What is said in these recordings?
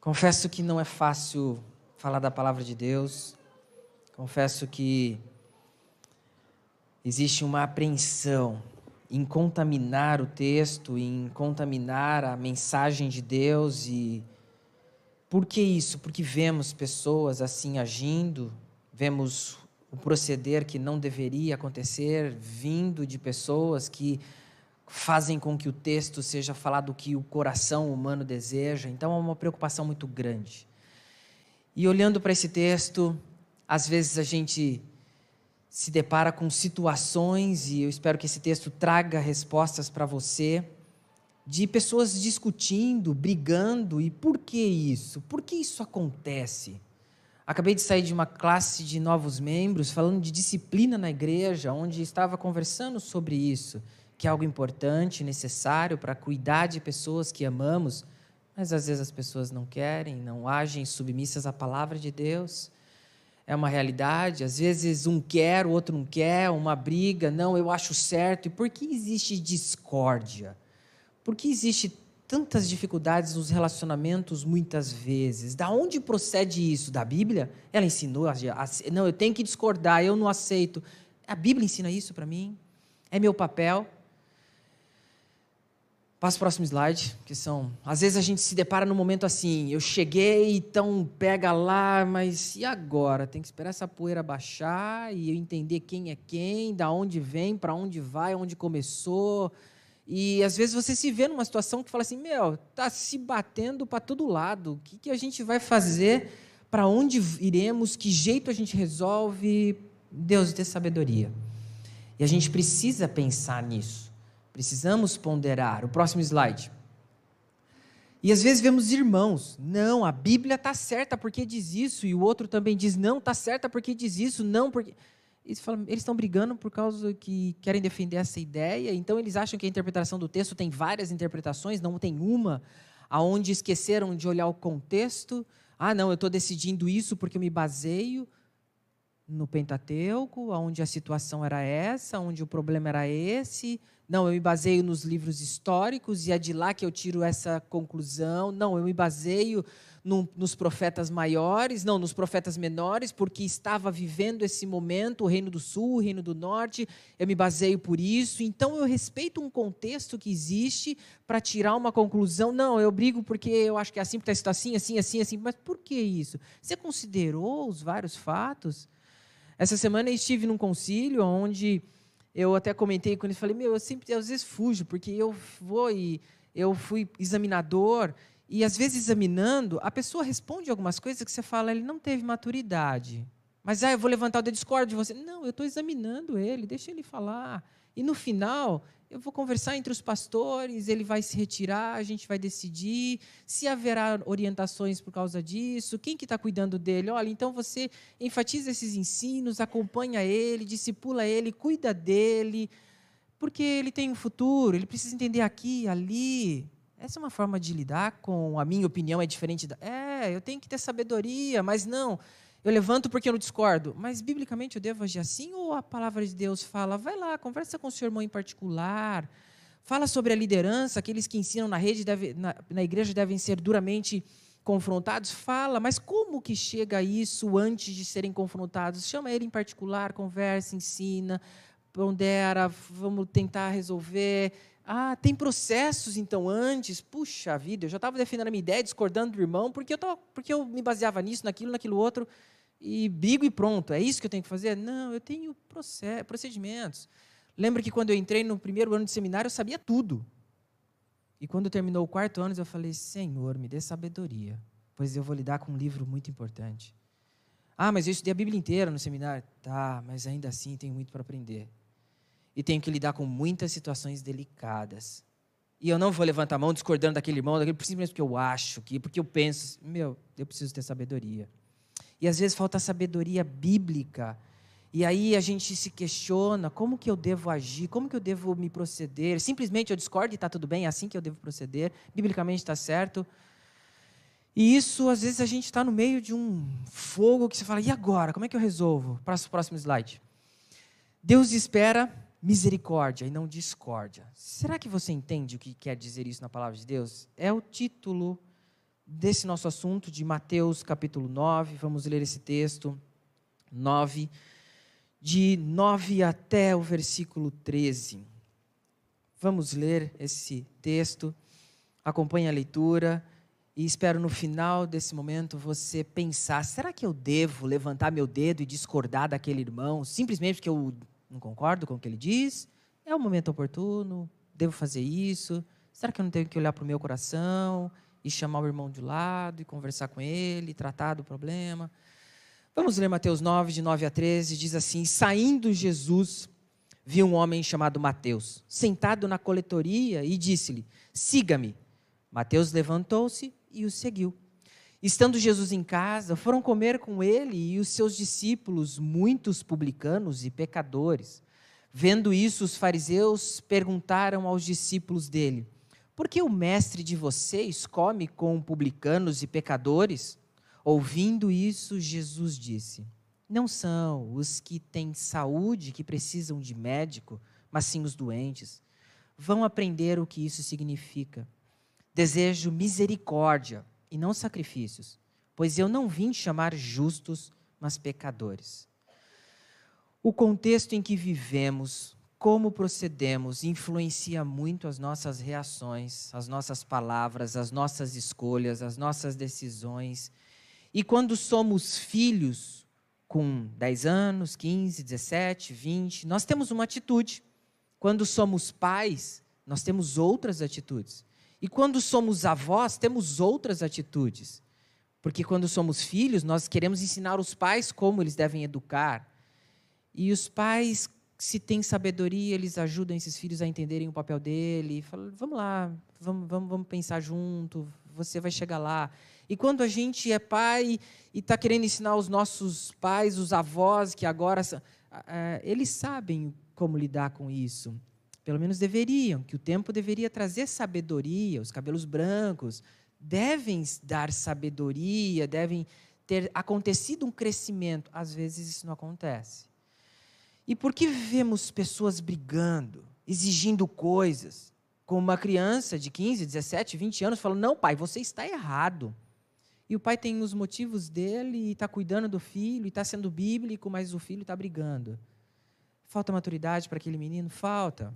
Confesso que não é fácil falar da palavra de Deus. Confesso que existe uma apreensão em contaminar o texto, em contaminar a mensagem de Deus e por que isso? Porque vemos pessoas assim agindo, vemos o proceder que não deveria acontecer vindo de pessoas que fazem com que o texto seja falado o que o coração humano deseja. Então é uma preocupação muito grande. E olhando para esse texto, às vezes a gente se depara com situações, e eu espero que esse texto traga respostas para você, de pessoas discutindo, brigando, e por que isso? Por que isso acontece? Acabei de sair de uma classe de novos membros falando de disciplina na igreja, onde estava conversando sobre isso que é algo importante, necessário para cuidar de pessoas que amamos, mas às vezes as pessoas não querem, não agem submissas à palavra de Deus. É uma realidade, às vezes um quer, o outro não quer, uma briga, não, eu acho certo. E por que existe discórdia? Por que existe tantas dificuldades nos relacionamentos muitas vezes? Da onde procede isso? Da Bíblia? Ela ensinou, a, não, eu tenho que discordar, eu não aceito. A Bíblia ensina isso para mim? É meu papel? Passa o próximo slide, que são. Às vezes a gente se depara num momento assim, eu cheguei, então pega lá, mas e agora? Tem que esperar essa poeira baixar e eu entender quem é quem, da onde vem, para onde vai, onde começou. E às vezes você se vê numa situação que fala assim: meu, tá se batendo para todo lado. O que, que a gente vai fazer? Para onde iremos? Que jeito a gente resolve? Deus dê sabedoria. E a gente precisa pensar nisso. Precisamos ponderar. O próximo slide. E às vezes vemos irmãos, não, a Bíblia está certa porque diz isso, e o outro também diz, não, está certa porque diz isso, não, porque. Eles, estão brigando por causa que querem defender essa ideia, então eles acham que a interpretação do texto tem várias interpretações, não tem uma, aonde esqueceram de olhar o contexto. Ah, não, eu estou decidindo isso porque eu me baseio no Pentateuco, onde a situação era essa, onde o problema era esse. Não, eu me baseio nos livros históricos e é de lá que eu tiro essa conclusão. Não, eu me baseio no, nos profetas maiores, não, nos profetas menores, porque estava vivendo esse momento, o Reino do Sul, o Reino do Norte, eu me baseio por isso. Então eu respeito um contexto que existe para tirar uma conclusão. Não, eu brigo porque eu acho que é assim, porque está assim, assim, assim, assim. Mas por que isso? Você considerou os vários fatos? Essa semana eu estive num concílio onde eu até comentei com ele, falei, meu, eu sempre, às vezes, fujo, porque eu vou e eu fui examinador, e às vezes examinando, a pessoa responde algumas coisas que você fala, ele não teve maturidade. Mas, ah, eu vou levantar o dedo discordo de você. Não, eu estou examinando ele, deixa ele falar. E no final, eu vou conversar entre os pastores, ele vai se retirar, a gente vai decidir se haverá orientações por causa disso, quem que está cuidando dele. Olha, então você enfatiza esses ensinos, acompanha ele, discipula ele, cuida dele, porque ele tem um futuro, ele precisa entender aqui, ali. Essa é uma forma de lidar com a minha opinião, é diferente da. É, eu tenho que ter sabedoria, mas não. Eu levanto porque eu não discordo. Mas, biblicamente, eu devo agir assim? Ou a palavra de Deus fala, vai lá, conversa com o seu irmão em particular, fala sobre a liderança, aqueles que ensinam na rede, deve, na, na igreja devem ser duramente confrontados? Fala, mas como que chega isso antes de serem confrontados? Chama ele em particular, conversa, ensina, pondera, vamos tentar resolver. Ah, tem processos então antes. Puxa vida, eu já estava defendendo a minha ideia, discordando do irmão, porque eu, tava, porque eu me baseava nisso, naquilo, naquilo outro e brigo e pronto. É isso que eu tenho que fazer? Não, eu tenho procedimentos. Lembro que quando eu entrei no primeiro ano de seminário, eu sabia tudo. E quando terminou o quarto ano, eu falei: Senhor, me dê sabedoria, pois eu vou lidar com um livro muito importante. Ah, mas eu estudei a Bíblia inteira no seminário. Tá, mas ainda assim tenho muito para aprender. E tenho que lidar com muitas situações delicadas. E eu não vou levantar a mão discordando daquele irmão, daquele, simplesmente porque eu acho, que, porque eu penso. Meu, eu preciso ter sabedoria. E às vezes falta sabedoria bíblica. E aí a gente se questiona, como que eu devo agir? Como que eu devo me proceder? Simplesmente eu discordo e está tudo bem, é assim que eu devo proceder. Biblicamente está certo. E isso, às vezes, a gente está no meio de um fogo que você fala, e agora? Como é que eu resolvo? Próximo, próximo slide. Deus espera misericórdia e não discórdia. Será que você entende o que quer dizer isso na palavra de Deus? É o título desse nosso assunto de Mateus capítulo 9. Vamos ler esse texto 9 de 9 até o versículo 13. Vamos ler esse texto. Acompanhe a leitura e espero no final desse momento você pensar: será que eu devo levantar meu dedo e discordar daquele irmão simplesmente porque eu não concordo com o que ele diz? É o momento oportuno? Devo fazer isso? Será que eu não tenho que olhar para o meu coração e chamar o irmão de lado e conversar com ele, tratar do problema? Vamos ler Mateus 9, de 9 a 13. Diz assim: Saindo Jesus, viu um homem chamado Mateus, sentado na coletoria, e disse-lhe: Siga-me. Mateus levantou-se e o seguiu. Estando Jesus em casa, foram comer com ele e os seus discípulos, muitos publicanos e pecadores. Vendo isso, os fariseus perguntaram aos discípulos dele: Por que o mestre de vocês come com publicanos e pecadores? Ouvindo isso, Jesus disse: Não são os que têm saúde que precisam de médico, mas sim os doentes. Vão aprender o que isso significa. Desejo misericórdia e não sacrifícios, pois eu não vim chamar justos, mas pecadores. O contexto em que vivemos, como procedemos, influencia muito as nossas reações, as nossas palavras, as nossas escolhas, as nossas decisões. E quando somos filhos, com 10 anos, 15, 17, 20, nós temos uma atitude. Quando somos pais, nós temos outras atitudes. E quando somos avós, temos outras atitudes. Porque quando somos filhos, nós queremos ensinar os pais como eles devem educar. E os pais, se têm sabedoria, eles ajudam esses filhos a entenderem o papel dele. Falam, vamos lá, vamos, vamos, vamos pensar junto, você vai chegar lá. E quando a gente é pai e está querendo ensinar os nossos pais, os avós, que agora. eles sabem como lidar com isso. Pelo menos deveriam, que o tempo deveria trazer sabedoria, os cabelos brancos devem dar sabedoria, devem ter acontecido um crescimento. Às vezes isso não acontece. E por que vemos pessoas brigando, exigindo coisas, como uma criança de 15, 17, 20 anos falando: "Não, pai, você está errado". E o pai tem os motivos dele e está cuidando do filho, e está sendo bíblico, mas o filho está brigando. Falta maturidade para aquele menino? Falta.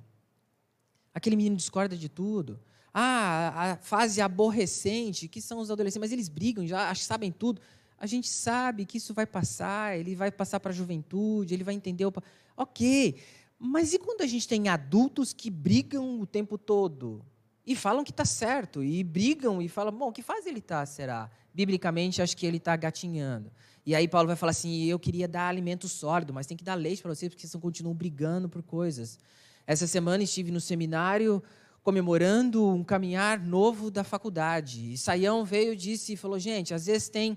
Aquele menino discorda de tudo. Ah, a fase aborrecente, que são os adolescentes, mas eles brigam, já sabem tudo. A gente sabe que isso vai passar, ele vai passar para a juventude, ele vai entender. O... Ok, mas e quando a gente tem adultos que brigam o tempo todo? E falam que está certo, e brigam e falam, bom, que fase ele está, será? Biblicamente, acho que ele está gatinhando. E aí Paulo vai falar assim, eu queria dar alimento sólido, mas tem que dar leite para vocês, porque vocês continuam brigando por coisas. Essa semana estive no seminário comemorando um caminhar novo da faculdade. E Saião veio e disse e falou: gente, às vezes tem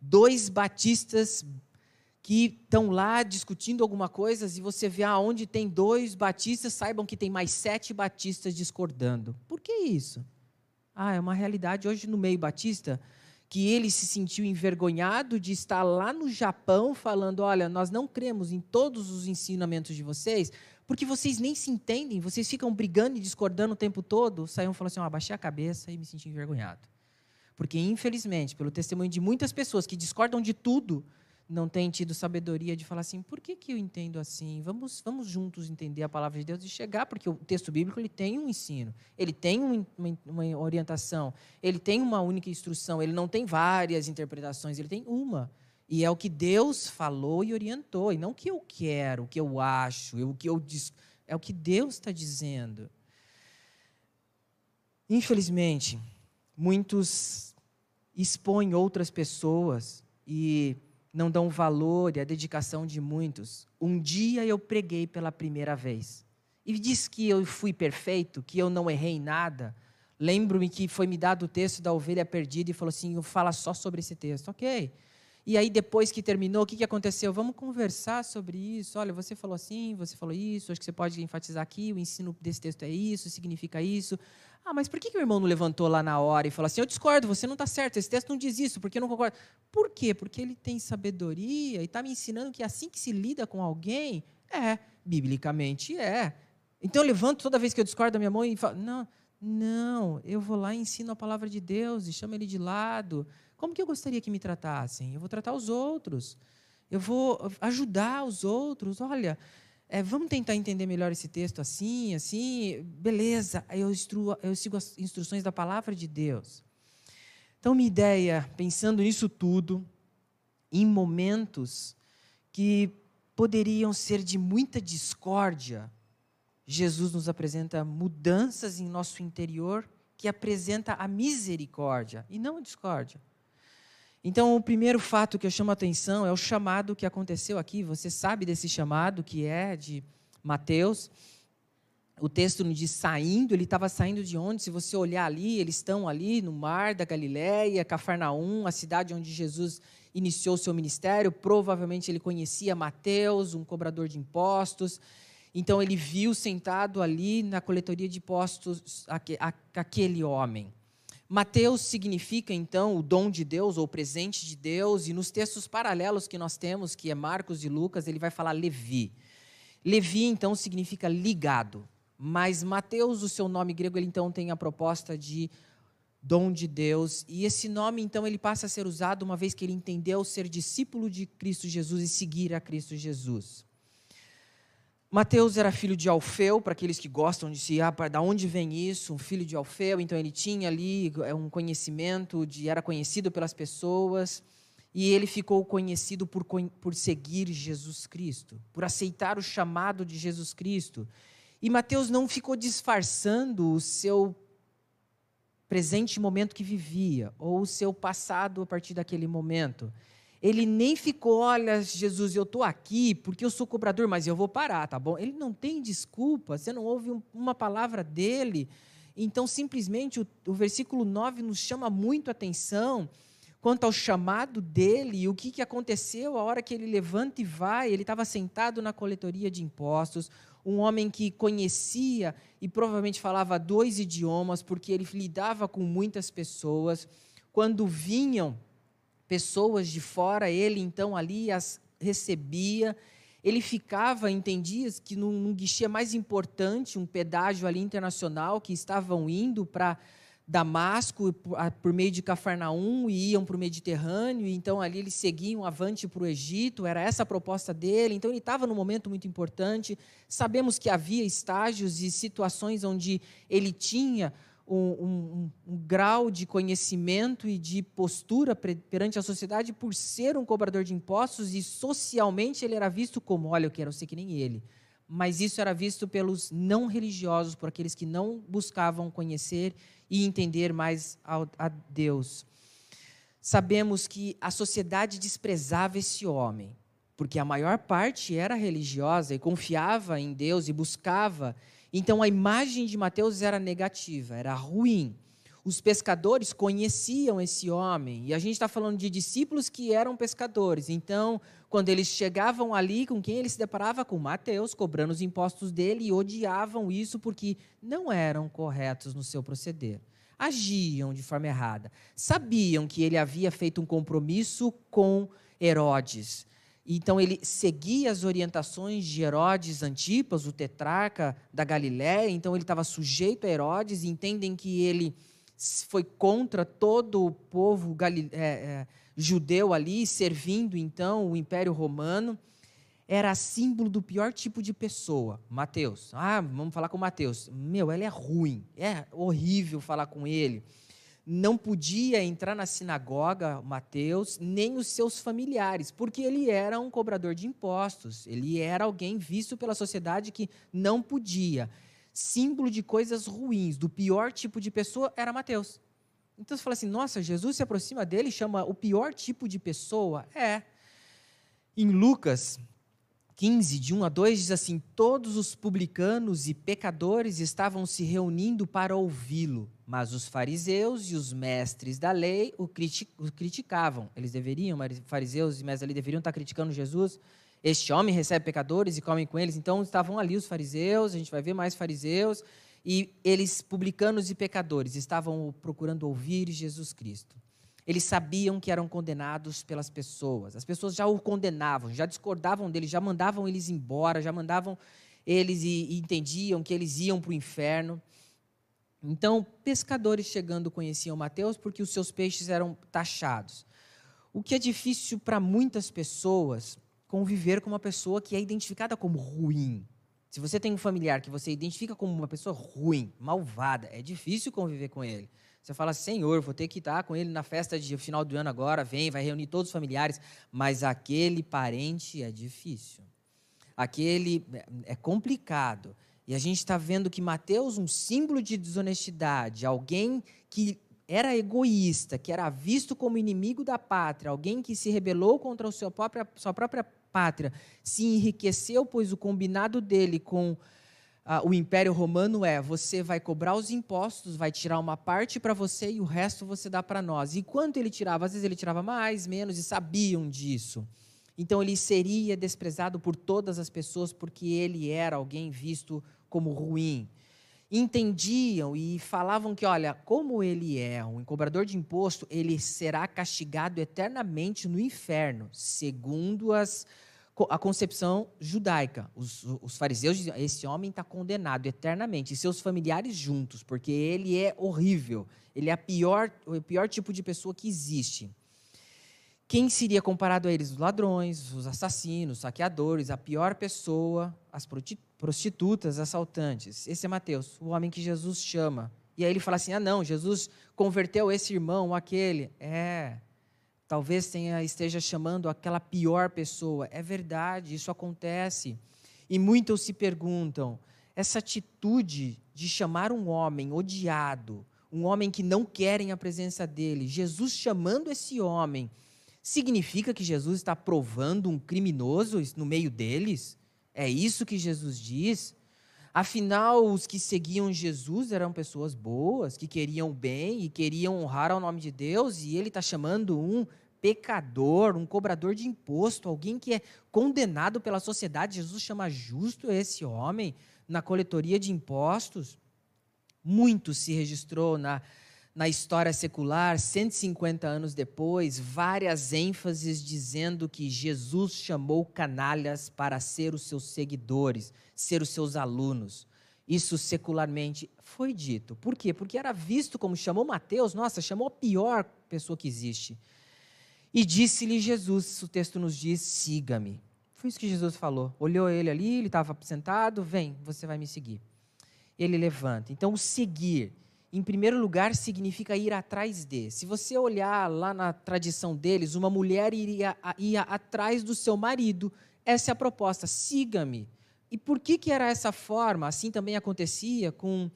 dois batistas que estão lá discutindo alguma coisa e você vê aonde tem dois batistas, saibam que tem mais sete batistas discordando. Por que isso? Ah, é uma realidade hoje no meio batista que ele se sentiu envergonhado de estar lá no Japão falando: olha, nós não cremos em todos os ensinamentos de vocês, porque vocês nem se entendem, vocês ficam brigando e discordando o tempo todo. Saiu falou assim: oh, abaixei a cabeça e me senti envergonhado. Porque, infelizmente, pelo testemunho de muitas pessoas que discordam de tudo, não têm tido sabedoria de falar assim: por que, que eu entendo assim? Vamos, vamos juntos entender a palavra de Deus e chegar, porque o texto bíblico ele tem um ensino, ele tem uma, uma orientação, ele tem uma única instrução, ele não tem várias interpretações, ele tem uma. E é o que Deus falou e orientou, e não o que eu quero, o que eu acho, o que eu é o que Deus está dizendo. Infelizmente, muitos expõem outras pessoas e não dão valor e a dedicação de muitos. Um dia eu preguei pela primeira vez e disse que eu fui perfeito, que eu não errei em nada. Lembro-me que foi me dado o texto da ovelha perdida e falou assim: fala só sobre esse texto. Ok. E aí, depois que terminou, o que, que aconteceu? Vamos conversar sobre isso. Olha, você falou assim, você falou isso, acho que você pode enfatizar aqui, o ensino desse texto é isso, significa isso. Ah, mas por que, que o irmão não levantou lá na hora e falou assim: eu discordo, você não está certo, esse texto não diz isso, porque eu não concordo? Por quê? Porque ele tem sabedoria e está me ensinando que assim que se lida com alguém, é, biblicamente é. Então eu levanto toda vez que eu discordo da minha mãe e falo: não, Não, eu vou lá e ensino a palavra de Deus e chamo ele de lado. Como que eu gostaria que me tratassem? Eu vou tratar os outros. Eu vou ajudar os outros. Olha, é, vamos tentar entender melhor esse texto assim, assim. Beleza, eu, instruo, eu sigo as instruções da palavra de Deus. Então, minha ideia, pensando nisso tudo, em momentos que poderiam ser de muita discórdia, Jesus nos apresenta mudanças em nosso interior que apresenta a misericórdia e não a discórdia. Então, o primeiro fato que eu chamo a atenção é o chamado que aconteceu aqui. Você sabe desse chamado que é de Mateus. O texto diz saindo, ele estava saindo de onde? Se você olhar ali, eles estão ali no mar da Galileia, Cafarnaum, a cidade onde Jesus iniciou seu ministério. Provavelmente ele conhecia Mateus, um cobrador de impostos. Então ele viu sentado ali na coletoria de impostos aquele homem. Mateus significa então o dom de Deus ou o presente de Deus, e nos textos paralelos que nós temos, que é Marcos e Lucas, ele vai falar Levi. Levi então significa ligado, mas Mateus, o seu nome grego, ele então tem a proposta de dom de Deus, e esse nome então ele passa a ser usado uma vez que ele entendeu ser discípulo de Cristo Jesus e seguir a Cristo Jesus. Mateus era filho de Alfeu, para aqueles que gostam de se, ah, da onde vem isso? Um filho de Alfeu, então ele tinha ali é, um conhecimento, de era conhecido pelas pessoas, e ele ficou conhecido por, por seguir Jesus Cristo, por aceitar o chamado de Jesus Cristo. E Mateus não ficou disfarçando o seu presente momento que vivia, ou o seu passado a partir daquele momento. Ele nem ficou, olha, Jesus, eu estou aqui porque eu sou cobrador, mas eu vou parar, tá bom? Ele não tem desculpa, você não ouve uma palavra dele. Então, simplesmente, o, o versículo 9 nos chama muito a atenção quanto ao chamado dele e o que, que aconteceu a hora que ele levanta e vai. Ele estava sentado na coletoria de impostos, um homem que conhecia e provavelmente falava dois idiomas, porque ele lidava com muitas pessoas. Quando vinham pessoas de fora, ele então ali as recebia. Ele ficava dias que num, guichê mais importante, um pedágio ali internacional, que estavam indo para Damasco por meio de Cafarnaum e iam para o Mediterrâneo, e então ali eles seguiam avante para o Egito, era essa a proposta dele, então ele estava num momento muito importante. Sabemos que havia estágios e situações onde ele tinha um, um, um, grau de conhecimento e de postura perante a sociedade por ser um cobrador de impostos e socialmente ele era visto como, olha, eu quero ser que nem ele. Mas isso era visto pelos não religiosos, por aqueles que não buscavam conhecer e entender mais a, a Deus. Sabemos que a sociedade desprezava esse homem, porque a maior parte era religiosa e confiava em Deus e buscava então a imagem de Mateus era negativa, era ruim. Os pescadores conheciam esse homem, e a gente está falando de discípulos que eram pescadores. Então, quando eles chegavam ali, com quem ele se deparava? Com Mateus, cobrando os impostos dele, e odiavam isso porque não eram corretos no seu proceder. Agiam de forma errada. Sabiam que ele havia feito um compromisso com Herodes então ele seguia as orientações de Herodes Antipas, o tetrarca da Galiléia, então ele estava sujeito a Herodes, e entendem que ele foi contra todo o povo é, é, judeu ali, servindo então o Império Romano. Era símbolo do pior tipo de pessoa. Mateus. Ah, vamos falar com Mateus. Meu, ele é ruim, é horrível falar com ele não podia entrar na sinagoga, Mateus, nem os seus familiares, porque ele era um cobrador de impostos, ele era alguém visto pela sociedade que não podia. Símbolo de coisas ruins, do pior tipo de pessoa, era Mateus. Então você fala assim: nossa, Jesus se aproxima dele chama o pior tipo de pessoa? É. Em Lucas 15, de 1 a 2, diz assim: Todos os publicanos e pecadores estavam se reunindo para ouvi-lo. Mas os fariseus e os mestres da lei o, criticavam. Eles deveriam, fariseus e mestres da lei deveriam estar criticando Jesus. Este homem recebe pecadores e come com eles. Então estavam ali os fariseus, a gente vai ver mais fariseus, e eles, publicanos e pecadores, estavam procurando ouvir Jesus Cristo. Eles sabiam que eram condenados pelas pessoas. As pessoas já o condenavam, já discordavam dele, já mandavam eles embora, já mandavam eles e, e entendiam que eles iam para o inferno. Então, pescadores chegando conheciam Mateus porque os seus peixes eram taxados. O que é difícil para muitas pessoas conviver com uma pessoa que é identificada como ruim. Se você tem um familiar que você identifica como uma pessoa ruim, malvada, é difícil conviver com ele. Você fala, Senhor, vou ter que estar com ele na festa de final do ano agora, vem, vai reunir todos os familiares. Mas aquele parente é difícil. Aquele é complicado. E a gente está vendo que Mateus, um símbolo de desonestidade, alguém que era egoísta, que era visto como inimigo da pátria, alguém que se rebelou contra a sua própria, sua própria pátria, se enriqueceu, pois o combinado dele com ah, o Império Romano é: você vai cobrar os impostos, vai tirar uma parte para você e o resto você dá para nós. E quanto ele tirava? Às vezes ele tirava mais, menos, e sabiam disso. Então ele seria desprezado por todas as pessoas porque ele era alguém visto como ruim. Entendiam e falavam que, olha, como ele é um cobrador de imposto, ele será castigado eternamente no inferno, segundo as, a concepção judaica. Os, os fariseus diziam: esse homem está condenado eternamente, e seus familiares juntos, porque ele é horrível, ele é a pior, o pior tipo de pessoa que existe. Quem seria comparado a eles? Os ladrões, os assassinos, os saqueadores, a pior pessoa, as prostitutas, assaltantes. Esse é Mateus, o homem que Jesus chama. E aí ele fala assim: ah, não, Jesus converteu esse irmão, aquele. É, talvez tenha, esteja chamando aquela pior pessoa. É verdade, isso acontece. E muitos se perguntam: essa atitude de chamar um homem odiado, um homem que não querem a presença dele, Jesus chamando esse homem Significa que Jesus está provando um criminoso no meio deles? É isso que Jesus diz? Afinal, os que seguiam Jesus eram pessoas boas, que queriam bem e queriam honrar ao nome de Deus, e ele está chamando um pecador, um cobrador de imposto, alguém que é condenado pela sociedade. Jesus chama justo esse homem na coletoria de impostos. Muito se registrou na na história secular, 150 anos depois, várias ênfases dizendo que Jesus chamou canalhas para ser os seus seguidores, ser os seus alunos. Isso secularmente foi dito. Por quê? Porque era visto como chamou Mateus, nossa, chamou a pior pessoa que existe. E disse-lhe Jesus, o texto nos diz: siga-me. Foi isso que Jesus falou. Olhou ele ali, ele estava sentado, vem, você vai me seguir. Ele levanta. Então, o seguir em primeiro lugar, significa ir atrás de. Se você olhar lá na tradição deles, uma mulher iria ia atrás do seu marido. Essa é a proposta, siga-me. E por que, que era essa forma? Assim também acontecia com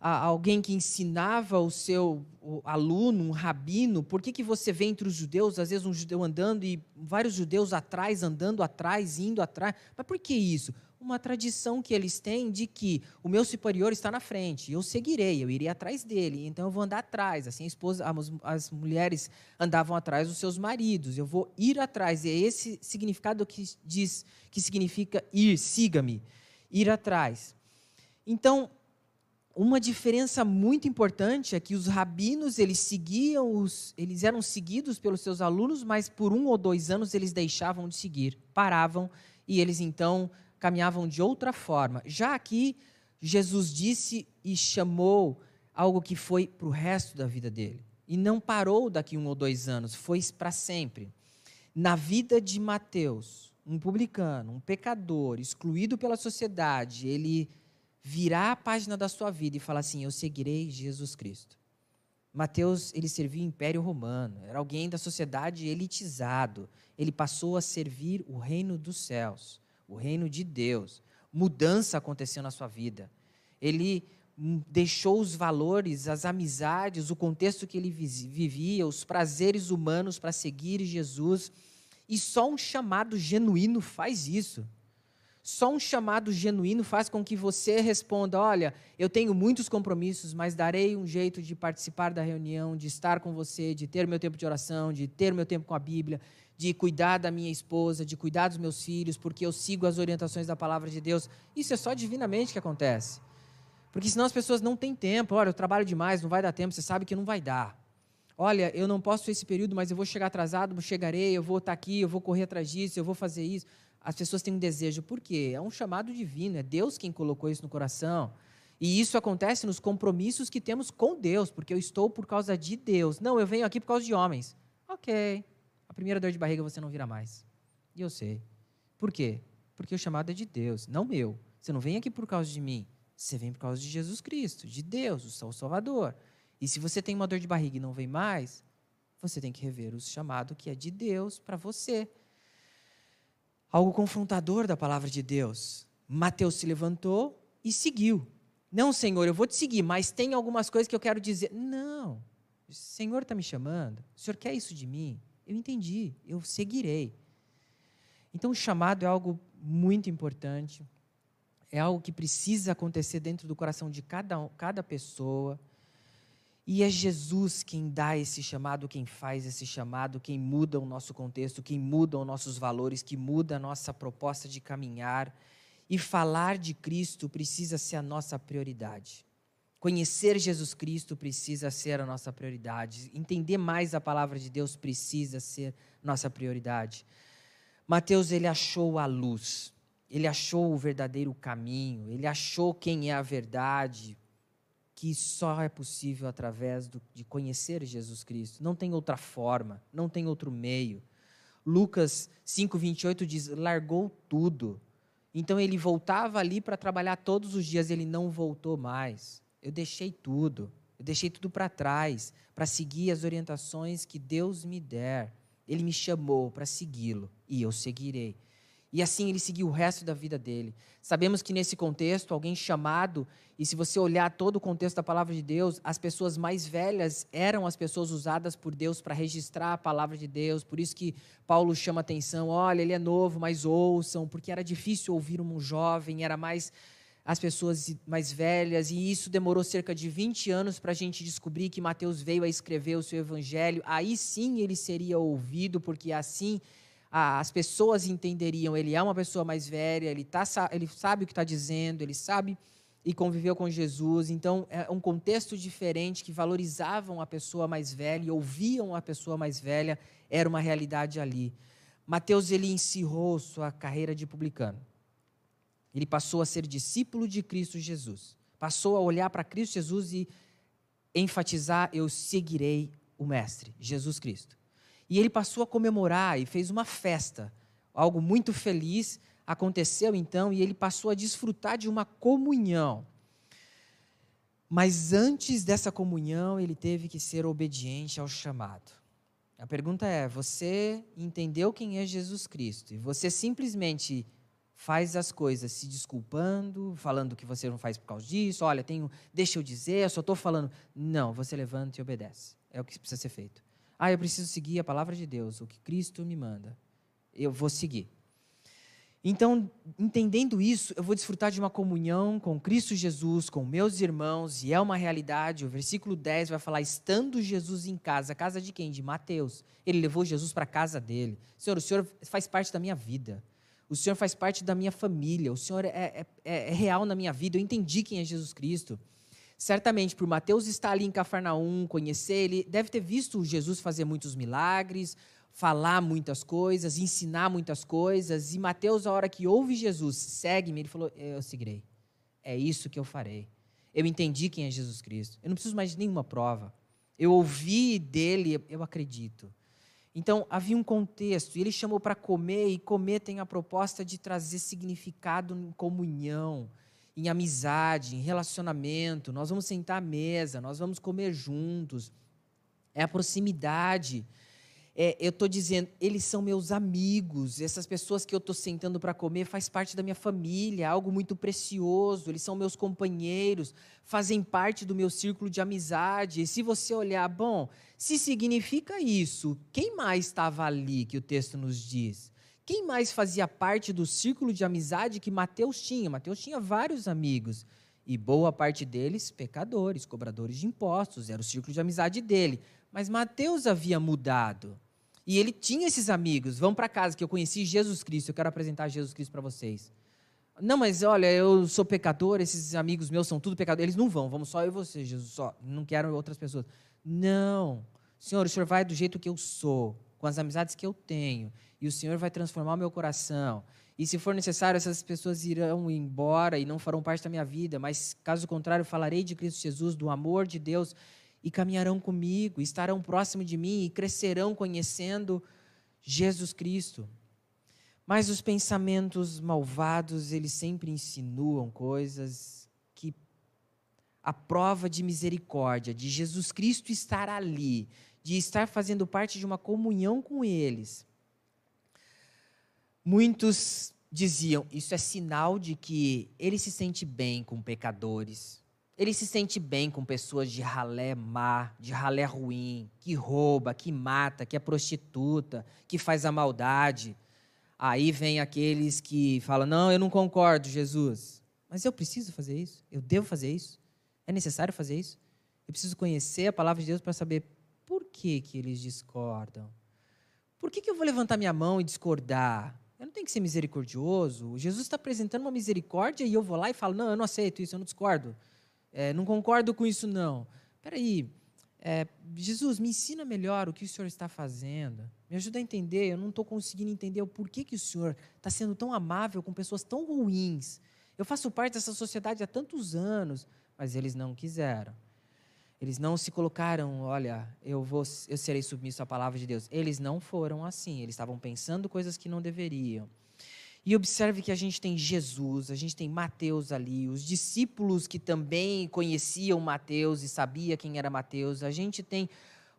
alguém que ensinava o seu aluno, um rabino. Por que, que você vê entre os judeus, às vezes um judeu andando e vários judeus atrás, andando atrás, indo atrás? Mas por que isso? uma tradição que eles têm de que o meu superior está na frente, eu seguirei, eu irei atrás dele, então eu vou andar atrás. Assim, esposa, as mulheres andavam atrás dos seus maridos, eu vou ir atrás. E é esse significado que diz que significa ir, siga-me, ir atrás. Então, uma diferença muito importante é que os rabinos eles seguiam os, eles eram seguidos pelos seus alunos, mas por um ou dois anos eles deixavam de seguir, paravam e eles então caminhavam de outra forma. Já aqui, Jesus disse e chamou algo que foi para o resto da vida dele. E não parou daqui um ou dois anos, foi para sempre. Na vida de Mateus, um publicano, um pecador, excluído pela sociedade, ele virá a página da sua vida e falar assim: Eu seguirei Jesus Cristo. Mateus, ele servia o Império Romano, era alguém da sociedade elitizado. Ele passou a servir o reino dos céus o reino de Deus. Mudança aconteceu na sua vida. Ele hum, deixou os valores, as amizades, o contexto que ele vivia, os prazeres humanos para seguir Jesus. E só um chamado genuíno faz isso. Só um chamado genuíno faz com que você responda: Olha, eu tenho muitos compromissos, mas darei um jeito de participar da reunião, de estar com você, de ter meu tempo de oração, de ter meu tempo com a Bíblia, de cuidar da minha esposa, de cuidar dos meus filhos, porque eu sigo as orientações da palavra de Deus. Isso é só divinamente que acontece. Porque senão as pessoas não têm tempo. Olha, eu trabalho demais, não vai dar tempo, você sabe que não vai dar. Olha, eu não posso esse período, mas eu vou chegar atrasado, chegarei, eu vou estar aqui, eu vou correr atrás disso, eu vou fazer isso. As pessoas têm um desejo, por quê? É um chamado divino, é Deus quem colocou isso no coração. E isso acontece nos compromissos que temos com Deus, porque eu estou por causa de Deus. Não, eu venho aqui por causa de homens. Ok. A primeira dor de barriga você não vira mais. E eu sei. Por quê? Porque o chamado é de Deus, não meu. Você não vem aqui por causa de mim. Você vem por causa de Jesus Cristo, de Deus, o Salvador. E se você tem uma dor de barriga e não vem mais, você tem que rever o chamado que é de Deus para você. Algo confrontador da palavra de Deus. Mateus se levantou e seguiu. Não, Senhor, eu vou te seguir, mas tem algumas coisas que eu quero dizer. Não, o Senhor está me chamando, o Senhor quer isso de mim. Eu entendi, eu seguirei. Então, o chamado é algo muito importante, é algo que precisa acontecer dentro do coração de cada, cada pessoa. E é Jesus quem dá esse chamado, quem faz esse chamado, quem muda o nosso contexto, quem muda os nossos valores, que muda a nossa proposta de caminhar. E falar de Cristo precisa ser a nossa prioridade. Conhecer Jesus Cristo precisa ser a nossa prioridade. Entender mais a palavra de Deus precisa ser nossa prioridade. Mateus ele achou a luz. Ele achou o verdadeiro caminho, ele achou quem é a verdade, que só é possível através do, de conhecer Jesus Cristo. Não tem outra forma, não tem outro meio. Lucas 5:28 diz: largou tudo então ele voltava ali para trabalhar todos os dias, ele não voltou mais. Eu deixei tudo, eu deixei tudo para trás, para seguir as orientações que Deus me der. Ele me chamou para segui-lo e eu seguirei. E assim ele seguiu o resto da vida dele. Sabemos que nesse contexto, alguém chamado, e se você olhar todo o contexto da palavra de Deus, as pessoas mais velhas eram as pessoas usadas por Deus para registrar a palavra de Deus. Por isso que Paulo chama atenção: olha, ele é novo, mas ouçam, porque era difícil ouvir um jovem, era mais as pessoas mais velhas, e isso demorou cerca de 20 anos para a gente descobrir que Mateus veio a escrever o seu evangelho. Aí sim ele seria ouvido, porque assim as pessoas entenderiam, ele é uma pessoa mais velha, ele, tá, ele sabe o que está dizendo, ele sabe e conviveu com Jesus. Então, é um contexto diferente que valorizavam a pessoa mais velha e ouviam a pessoa mais velha, era uma realidade ali. Mateus ele encerrou sua carreira de publicano. Ele passou a ser discípulo de Cristo Jesus. Passou a olhar para Cristo Jesus e enfatizar: eu seguirei o Mestre, Jesus Cristo. E ele passou a comemorar e fez uma festa. Algo muito feliz aconteceu então e ele passou a desfrutar de uma comunhão. Mas antes dessa comunhão, ele teve que ser obediente ao chamado. A pergunta é: você entendeu quem é Jesus Cristo e você simplesmente faz as coisas se desculpando, falando que você não faz por causa disso, olha, tenho, deixa eu dizer, eu só estou falando. Não, você levanta e obedece. É o que precisa ser feito. Ah, eu preciso seguir a palavra de Deus, o que Cristo me manda. Eu vou seguir. Então, entendendo isso, eu vou desfrutar de uma comunhão com Cristo Jesus, com meus irmãos, e é uma realidade. O versículo 10 vai falar: estando Jesus em casa. Casa de quem? De Mateus. Ele levou Jesus para a casa dele. Senhor, o Senhor faz parte da minha vida. O Senhor faz parte da minha família. O Senhor é, é, é real na minha vida. Eu entendi quem é Jesus Cristo. Certamente, por Mateus estar ali em Cafarnaum, conhecer, ele deve ter visto Jesus fazer muitos milagres, falar muitas coisas, ensinar muitas coisas. E Mateus, a hora que ouve Jesus, segue-me, ele falou: Eu seguirei. É isso que eu farei. Eu entendi quem é Jesus Cristo. Eu não preciso mais de nenhuma prova. Eu ouvi dele, eu acredito. Então, havia um contexto, e ele chamou para comer, e comer tem a proposta de trazer significado em comunhão, em amizade, em relacionamento. Nós vamos sentar à mesa, nós vamos comer juntos. É a proximidade. É, eu estou dizendo, eles são meus amigos. Essas pessoas que eu estou sentando para comer faz parte da minha família, é algo muito precioso. Eles são meus companheiros, fazem parte do meu círculo de amizade. E se você olhar, bom, se significa isso, quem mais estava ali que o texto nos diz? Quem mais fazia parte do círculo de amizade que Mateus tinha? Mateus tinha vários amigos. E boa parte deles, pecadores, cobradores de impostos, era o círculo de amizade dele. Mas Mateus havia mudado. E ele tinha esses amigos. Vão para casa que eu conheci Jesus Cristo, eu quero apresentar Jesus Cristo para vocês. Não, mas olha, eu sou pecador, esses amigos meus são tudo pecadores. Eles não vão, vamos só eu e você, Jesus, só. Não quero outras pessoas. Não. Senhor, o Senhor vai do jeito que eu sou, com as amizades que eu tenho e o Senhor vai transformar o meu coração. E se for necessário, essas pessoas irão embora e não farão parte da minha vida, mas caso contrário, falarei de Cristo Jesus, do amor de Deus, e caminharão comigo, estarão próximo de mim e crescerão conhecendo Jesus Cristo. Mas os pensamentos malvados, eles sempre insinuam coisas que a prova de misericórdia, de Jesus Cristo estar ali, de estar fazendo parte de uma comunhão com eles, Muitos diziam: isso é sinal de que ele se sente bem com pecadores. Ele se sente bem com pessoas de ralé má, de ralé ruim, que rouba, que mata, que é prostituta, que faz a maldade. Aí vem aqueles que falam: Não, eu não concordo, Jesus. Mas eu preciso fazer isso? Eu devo fazer isso? É necessário fazer isso? Eu preciso conhecer a palavra de Deus para saber que, que eles discordam. Por que, que eu vou levantar minha mão e discordar? Eu não tenho que ser misericordioso. Jesus está apresentando uma misericórdia e eu vou lá e falo: não, eu não aceito isso, eu não discordo. É, não concordo com isso, não. Espera aí. É, Jesus, me ensina melhor o que o Senhor está fazendo. Me ajuda a entender. Eu não estou conseguindo entender o porquê que o Senhor está sendo tão amável com pessoas tão ruins. Eu faço parte dessa sociedade há tantos anos, mas eles não quiseram. Eles não se colocaram, olha, eu vou, eu serei submisso à palavra de Deus. Eles não foram assim. Eles estavam pensando coisas que não deveriam. E observe que a gente tem Jesus, a gente tem Mateus ali, os discípulos que também conheciam Mateus e sabia quem era Mateus. A gente tem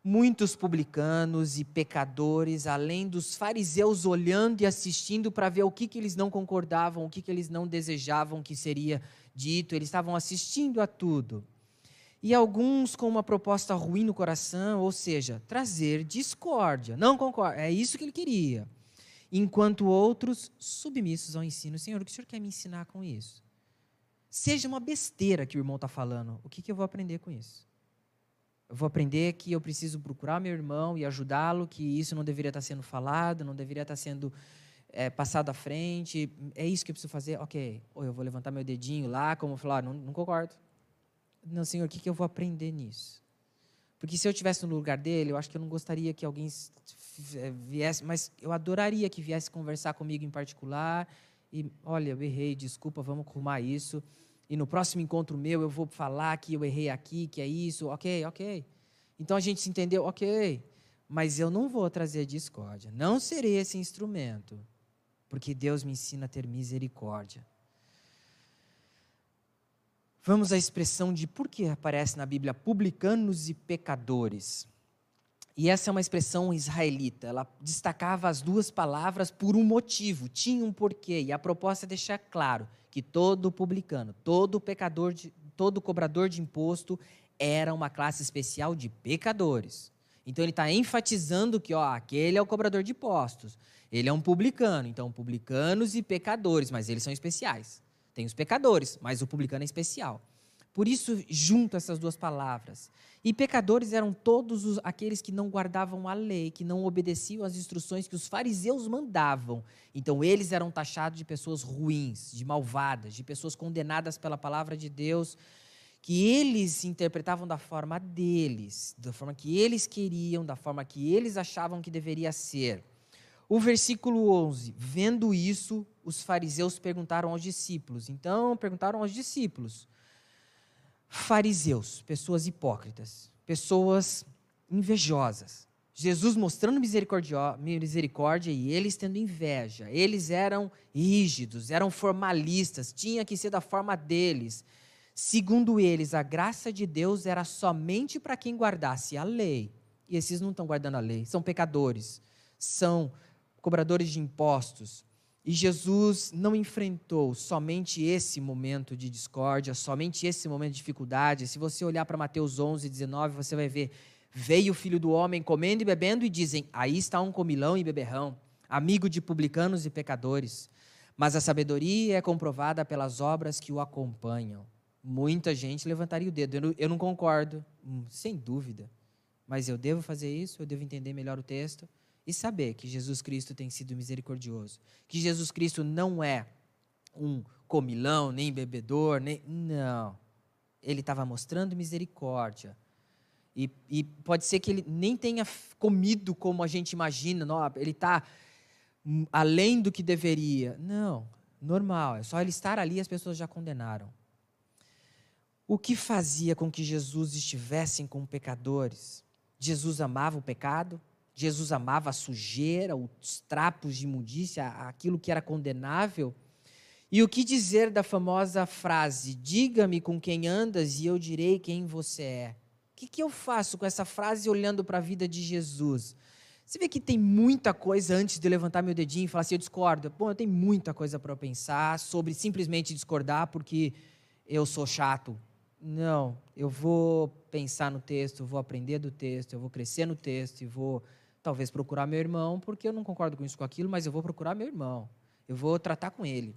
muitos publicanos e pecadores, além dos fariseus olhando e assistindo para ver o que, que eles não concordavam, o que, que eles não desejavam que seria dito. Eles estavam assistindo a tudo e alguns com uma proposta ruim no coração, ou seja, trazer discórdia. Não concordo, é isso que ele queria. Enquanto outros submissos ao ensino. Senhor, o que o senhor quer me ensinar com isso? Seja uma besteira que o irmão está falando, o que, que eu vou aprender com isso? Eu vou aprender que eu preciso procurar meu irmão e ajudá-lo, que isso não deveria estar sendo falado, não deveria estar sendo é, passado à frente. É isso que eu preciso fazer? Ok. Ou eu vou levantar meu dedinho lá, como falar, não, não concordo não, Senhor, o que, que eu vou aprender nisso? Porque se eu estivesse no lugar dele, eu acho que eu não gostaria que alguém eh, viesse, mas eu adoraria que viesse conversar comigo em particular. E, olha, eu errei, desculpa, vamos arrumar isso. E no próximo encontro meu eu vou falar que eu errei aqui, que é isso. Ok, ok. Então a gente se entendeu, ok. Mas eu não vou trazer discórdia. Não serei esse instrumento. Porque Deus me ensina a ter misericórdia. Vamos à expressão de por que aparece na Bíblia publicanos e pecadores. E essa é uma expressão israelita. Ela destacava as duas palavras por um motivo, tinha um porquê. E a proposta é deixar claro que todo publicano, todo pecador, de, todo cobrador de imposto era uma classe especial de pecadores. Então ele está enfatizando que ó, aquele é o cobrador de impostos. Ele é um publicano. Então, publicanos e pecadores, mas eles são especiais. Tem os pecadores, mas o publicano é especial. Por isso, junto essas duas palavras. E pecadores eram todos os, aqueles que não guardavam a lei, que não obedeciam às instruções que os fariseus mandavam. Então, eles eram taxados de pessoas ruins, de malvadas, de pessoas condenadas pela palavra de Deus, que eles interpretavam da forma deles, da forma que eles queriam, da forma que eles achavam que deveria ser. O versículo 11: Vendo isso, os fariseus perguntaram aos discípulos. Então, perguntaram aos discípulos. Fariseus, pessoas hipócritas, pessoas invejosas. Jesus mostrando misericórdia e eles tendo inveja. Eles eram rígidos, eram formalistas, tinha que ser da forma deles. Segundo eles, a graça de Deus era somente para quem guardasse a lei. E esses não estão guardando a lei, são pecadores, são cobradores de impostos. E Jesus não enfrentou somente esse momento de discórdia, somente esse momento de dificuldade. Se você olhar para Mateus 11, 19, você vai ver: Veio o filho do homem comendo e bebendo, e dizem: Aí está um comilão e beberrão, amigo de publicanos e pecadores. Mas a sabedoria é comprovada pelas obras que o acompanham. Muita gente levantaria o dedo. Eu não, eu não concordo, hum, sem dúvida. Mas eu devo fazer isso, eu devo entender melhor o texto e saber que Jesus Cristo tem sido misericordioso, que Jesus Cristo não é um comilão, nem bebedor, nem não. Ele estava mostrando misericórdia. E, e, pode ser que ele nem tenha comido como a gente imagina, não, ele está além do que deveria. Não, normal. É só ele estar ali as pessoas já condenaram. O que fazia com que Jesus estivesse com pecadores? Jesus amava o pecado? Jesus amava a sujeira, os trapos de imundícia, aquilo que era condenável? E o que dizer da famosa frase: Diga-me com quem andas e eu direi quem você é? O que, que eu faço com essa frase olhando para a vida de Jesus? Você vê que tem muita coisa antes de levantar meu dedinho e falar assim: eu discordo. Bom, eu tenho muita coisa para pensar sobre simplesmente discordar porque eu sou chato, não, eu vou pensar no texto, vou aprender do texto, eu vou crescer no texto e vou talvez procurar meu irmão, porque eu não concordo com isso com aquilo, mas eu vou procurar meu irmão. Eu vou tratar com ele.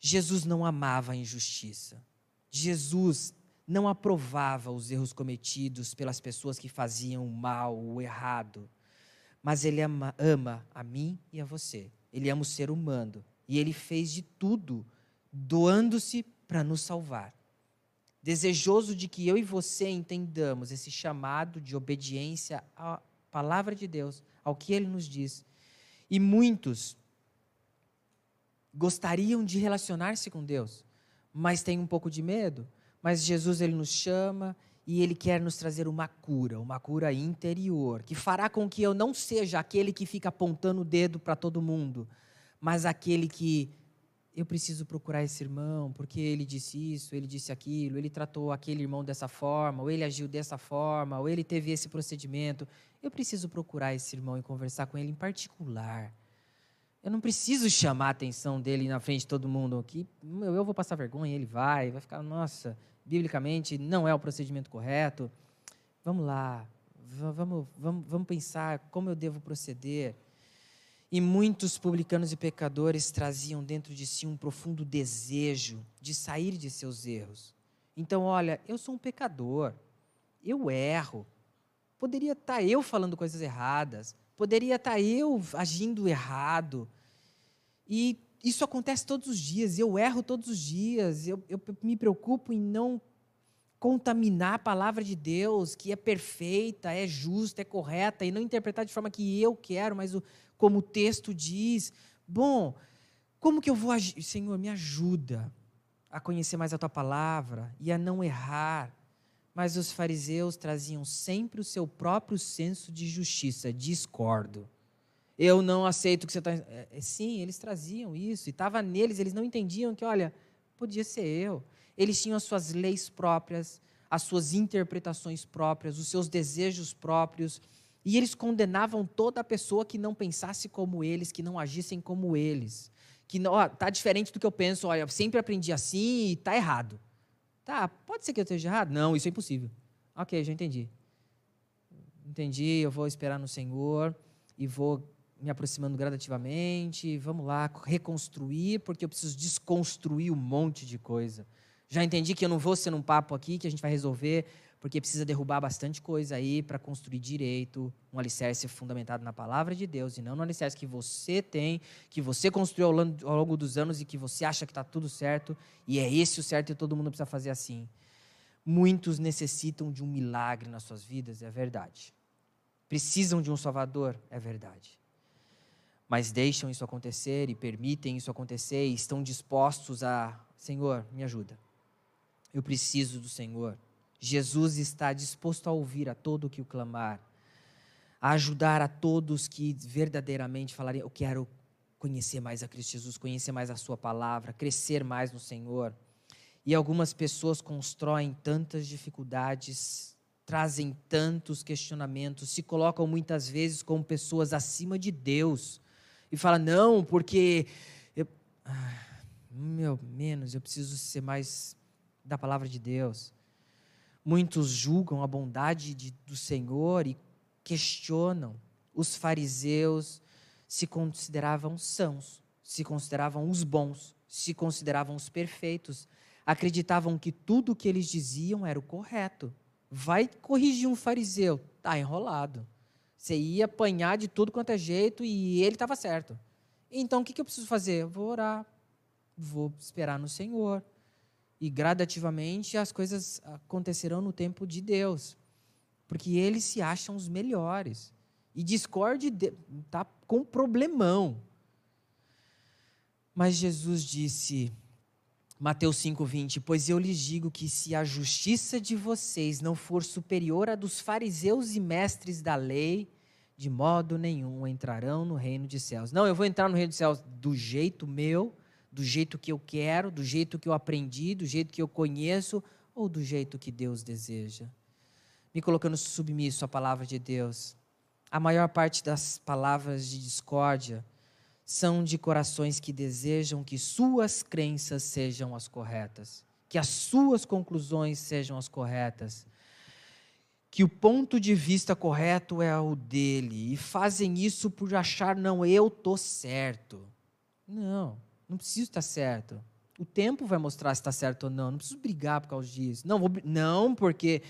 Jesus não amava a injustiça. Jesus não aprovava os erros cometidos pelas pessoas que faziam o mal, o errado. Mas ele ama, ama a mim e a você. Ele ama o ser humano. E ele fez de tudo, doando-se para nos salvar desejoso de que eu e você entendamos esse chamado de obediência à palavra de Deus, ao que ele nos diz. E muitos gostariam de relacionar-se com Deus, mas têm um pouco de medo. Mas Jesus ele nos chama e ele quer nos trazer uma cura, uma cura interior, que fará com que eu não seja aquele que fica apontando o dedo para todo mundo, mas aquele que eu preciso procurar esse irmão, porque ele disse isso, ele disse aquilo, ele tratou aquele irmão dessa forma, ou ele agiu dessa forma, ou ele teve esse procedimento. Eu preciso procurar esse irmão e conversar com ele em particular. Eu não preciso chamar a atenção dele na frente de todo mundo aqui. Eu vou passar vergonha, ele vai, vai ficar, nossa, biblicamente não é o procedimento correto. Vamos lá, vamos, vamos, vamos pensar como eu devo proceder. E muitos publicanos e pecadores traziam dentro de si um profundo desejo de sair de seus erros. Então, olha, eu sou um pecador, eu erro. Poderia estar eu falando coisas erradas, poderia estar eu agindo errado. E isso acontece todos os dias, eu erro todos os dias, eu, eu me preocupo em não contaminar a palavra de Deus, que é perfeita, é justa, é correta, e não interpretar de forma que eu quero, mas o, como o texto diz. Bom, como que eu vou agir? Senhor, me ajuda a conhecer mais a tua palavra e a não errar. Mas os fariseus traziam sempre o seu próprio senso de justiça. Discordo. Eu não aceito que você está. É, é, sim, eles traziam isso, e estava neles, eles não entendiam que, olha, podia ser eu. Eles tinham as suas leis próprias, as suas interpretações próprias, os seus desejos próprios. E eles condenavam toda pessoa que não pensasse como eles, que não agissem como eles. Que ó, tá diferente do que eu penso, olha, eu sempre aprendi assim e tá errado. Tá, pode ser que eu esteja errado? Não, isso é impossível. Ok, já entendi. Entendi, eu vou esperar no Senhor e vou me aproximando gradativamente. Vamos lá, reconstruir, porque eu preciso desconstruir um monte de coisa. Já entendi que eu não vou ser num papo aqui que a gente vai resolver porque precisa derrubar bastante coisa aí para construir direito, um alicerce fundamentado na palavra de Deus e não no alicerce que você tem, que você construiu ao longo, dos anos e que você acha que está tudo certo e é esse o certo e todo mundo precisa fazer assim. Muitos necessitam de um milagre nas suas vidas, é verdade. Precisam de um Salvador, é verdade. Mas deixam isso acontecer e permitem isso acontecer e estão dispostos a, Senhor, me ajuda. Eu preciso do Senhor. Jesus está disposto a ouvir a todo que o clamar, a ajudar a todos que verdadeiramente falarem: Eu quero conhecer mais a Cristo Jesus, conhecer mais a Sua palavra, crescer mais no Senhor. E algumas pessoas constroem tantas dificuldades, trazem tantos questionamentos, se colocam muitas vezes como pessoas acima de Deus e falam: Não, porque. Eu, ah, meu, menos, eu preciso ser mais da palavra de Deus. Muitos julgam a bondade de, do Senhor e questionam. Os fariseus se consideravam sãos, se consideravam os bons, se consideravam os perfeitos, acreditavam que tudo o que eles diziam era o correto. Vai corrigir um fariseu, tá enrolado. Você ia apanhar de tudo quanto é jeito e ele estava certo. Então o que, que eu preciso fazer? Vou orar, vou esperar no Senhor e gradativamente as coisas acontecerão no tempo de Deus. Porque eles se acham os melhores. E discorde está com problemão. Mas Jesus disse, Mateus 5,20: Pois eu lhes digo que se a justiça de vocês não for superior à dos fariseus e mestres da lei, de modo nenhum entrarão no reino de céus. Não, eu vou entrar no reino de céus do jeito meu, do jeito que eu quero, do jeito que eu aprendi, do jeito que eu conheço, ou do jeito que Deus deseja. Me colocando submisso à palavra de Deus. A maior parte das palavras de discórdia são de corações que desejam que suas crenças sejam as corretas, que as suas conclusões sejam as corretas, que o ponto de vista correto é o dele, e fazem isso por achar, não, eu tô certo. Não, não preciso estar certo. O tempo vai mostrar se está certo ou não. Não preciso brigar por causa disso. Não, vou, não porque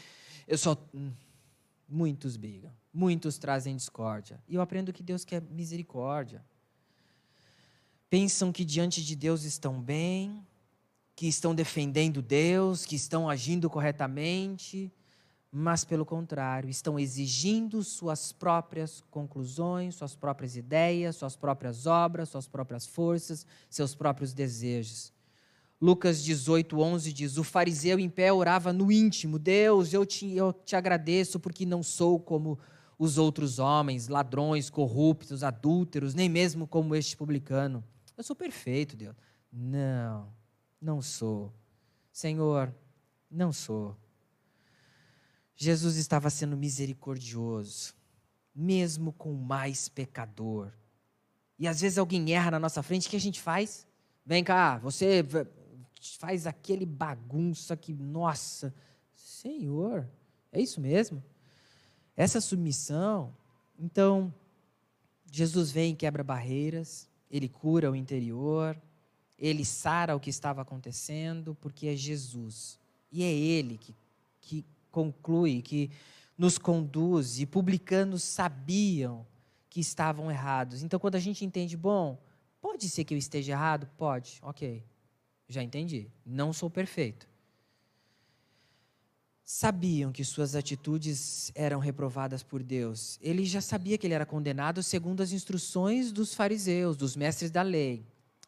eu só. Hum, muitos brigam. Muitos trazem discórdia. E eu aprendo que Deus quer misericórdia pensam que diante de Deus estão bem, que estão defendendo Deus, que estão agindo corretamente, mas pelo contrário, estão exigindo suas próprias conclusões, suas próprias ideias, suas próprias obras, suas próprias forças, seus próprios desejos. Lucas 18, 11 diz: O fariseu em pé orava no íntimo: Deus, eu te, eu te agradeço porque não sou como os outros homens, ladrões, corruptos, adúlteros, nem mesmo como este publicano. Eu sou perfeito, Deus. Não, não sou. Senhor, não sou. Jesus estava sendo misericordioso, mesmo com o mais pecador. E às vezes alguém erra na nossa frente, o que a gente faz? Vem cá, você faz aquele bagunça que, nossa, Senhor, é isso mesmo? Essa submissão. Então, Jesus vem e quebra barreiras, ele cura o interior, ele sara o que estava acontecendo, porque é Jesus. E é ele que, que conclui, que nos conduz, e publicanos sabiam que estavam errados. Então, quando a gente entende, bom, pode ser que eu esteja errado? Pode, ok, já entendi. Não sou perfeito. Sabiam que suas atitudes eram reprovadas por Deus. Ele já sabia que ele era condenado segundo as instruções dos fariseus, dos mestres da lei.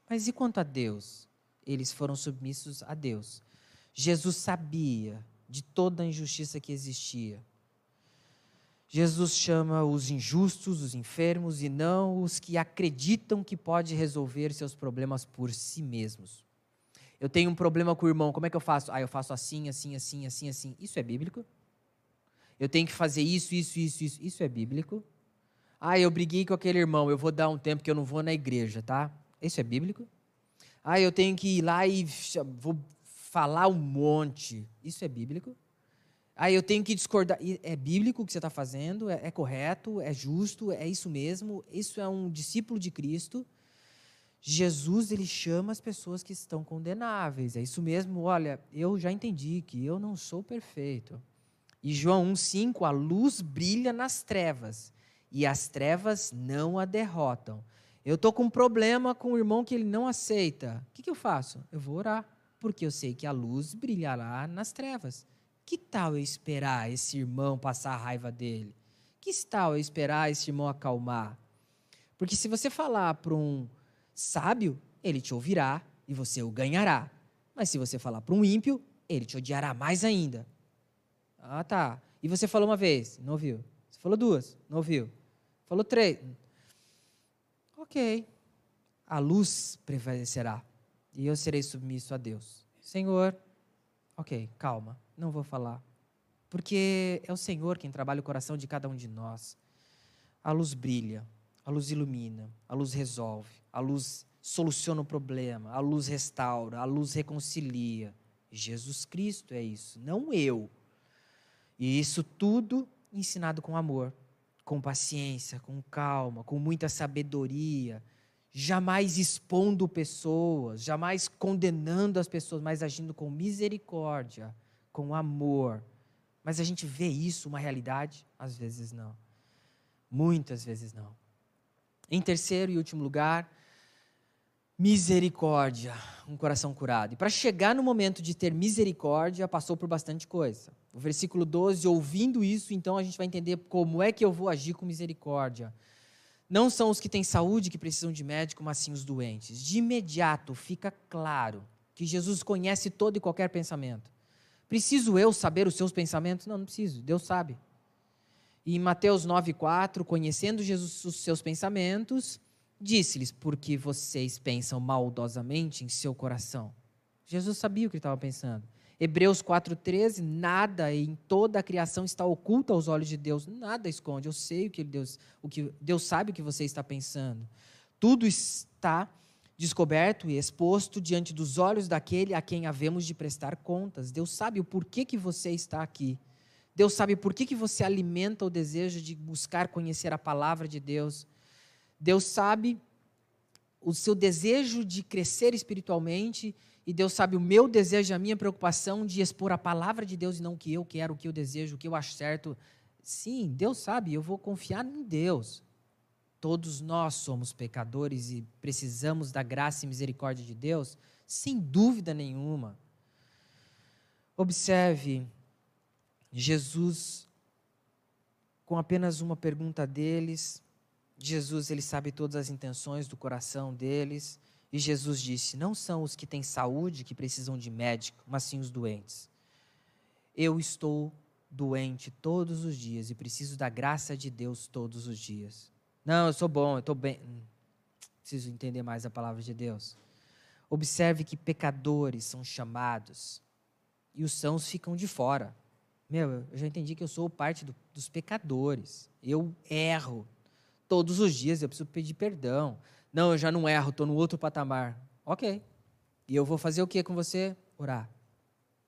Mas e quanto a Deus? Eles foram submissos a Deus. Jesus sabia de toda a injustiça que existia. Jesus chama os injustos, os enfermos e não os que acreditam que pode resolver seus problemas por si mesmos. Eu tenho um problema com o irmão, como é que eu faço? Ah, eu faço assim, assim, assim, assim, assim. Isso é bíblico? Eu tenho que fazer isso, isso, isso, isso. Isso é bíblico? Ah, eu briguei com aquele irmão, eu vou dar um tempo que eu não vou na igreja, tá? Isso é bíblico? Ah, eu tenho que ir lá e vou falar um monte. Isso é bíblico? Ah, eu tenho que discordar. É bíblico o que você está fazendo? É, é correto? É justo? É isso mesmo? Isso é um discípulo de Cristo? Jesus ele chama as pessoas que estão condenáveis. É isso mesmo, olha, eu já entendi que eu não sou perfeito. E João 1:5, a luz brilha nas trevas, e as trevas não a derrotam. Eu estou com um problema com o irmão que ele não aceita. O que, que eu faço? Eu vou orar, porque eu sei que a luz brilhará nas trevas. Que tal eu esperar esse irmão passar a raiva dele? Que tal eu esperar esse irmão acalmar? Porque se você falar para um sábio, ele te ouvirá e você o ganhará. Mas se você falar para um ímpio, ele te odiará mais ainda. Ah, tá. E você falou uma vez, não ouviu. Você falou duas, não ouviu. Falou três. Ok. A luz prevalecerá e eu serei submisso a Deus. Senhor, ok, calma, não vou falar. Porque é o Senhor quem trabalha o coração de cada um de nós. A luz brilha, a luz ilumina, a luz resolve, a luz soluciona o problema, a luz restaura, a luz reconcilia. Jesus Cristo é isso, não eu. E isso tudo ensinado com amor, com paciência, com calma, com muita sabedoria, jamais expondo pessoas, jamais condenando as pessoas, mas agindo com misericórdia, com amor. Mas a gente vê isso uma realidade? Às vezes não. Muitas vezes não. Em terceiro e último lugar, misericórdia, um coração curado. E para chegar no momento de ter misericórdia, passou por bastante coisa. O versículo 12, ouvindo isso, então a gente vai entender como é que eu vou agir com misericórdia. Não são os que têm saúde que precisam de médico, mas sim os doentes. De imediato fica claro que Jesus conhece todo e qualquer pensamento. Preciso eu saber os seus pensamentos? Não, não preciso, Deus sabe. E em Mateus 9,4, conhecendo Jesus os seus pensamentos, disse-lhes: Porque vocês pensam maldosamente em seu coração. Jesus sabia o que estava pensando. Hebreus 4,13, nada em toda a criação está oculto aos olhos de Deus, nada esconde. Eu sei o que Deus, o que Deus sabe o que você está pensando. Tudo está descoberto e exposto diante dos olhos daquele a quem havemos de prestar contas. Deus sabe o porquê que você está aqui. Deus sabe por que, que você alimenta o desejo de buscar conhecer a palavra de Deus. Deus sabe o seu desejo de crescer espiritualmente e Deus sabe o meu desejo, a minha preocupação de expor a palavra de Deus e não o que eu quero, o que eu desejo, o que eu acho certo. Sim, Deus sabe, eu vou confiar em Deus. Todos nós somos pecadores e precisamos da graça e misericórdia de Deus, sem dúvida nenhuma. Observe, Jesus, com apenas uma pergunta deles, Jesus ele sabe todas as intenções do coração deles. E Jesus disse: Não são os que têm saúde que precisam de médico, mas sim os doentes. Eu estou doente todos os dias e preciso da graça de Deus todos os dias. Não, eu sou bom, eu estou bem. Hum, preciso entender mais a palavra de Deus. Observe que pecadores são chamados e os sãos ficam de fora. Meu, eu já entendi que eu sou parte do, dos pecadores. Eu erro todos os dias, eu preciso pedir perdão. Não, eu já não erro, estou no outro patamar. Ok. E eu vou fazer o que com você? Orar.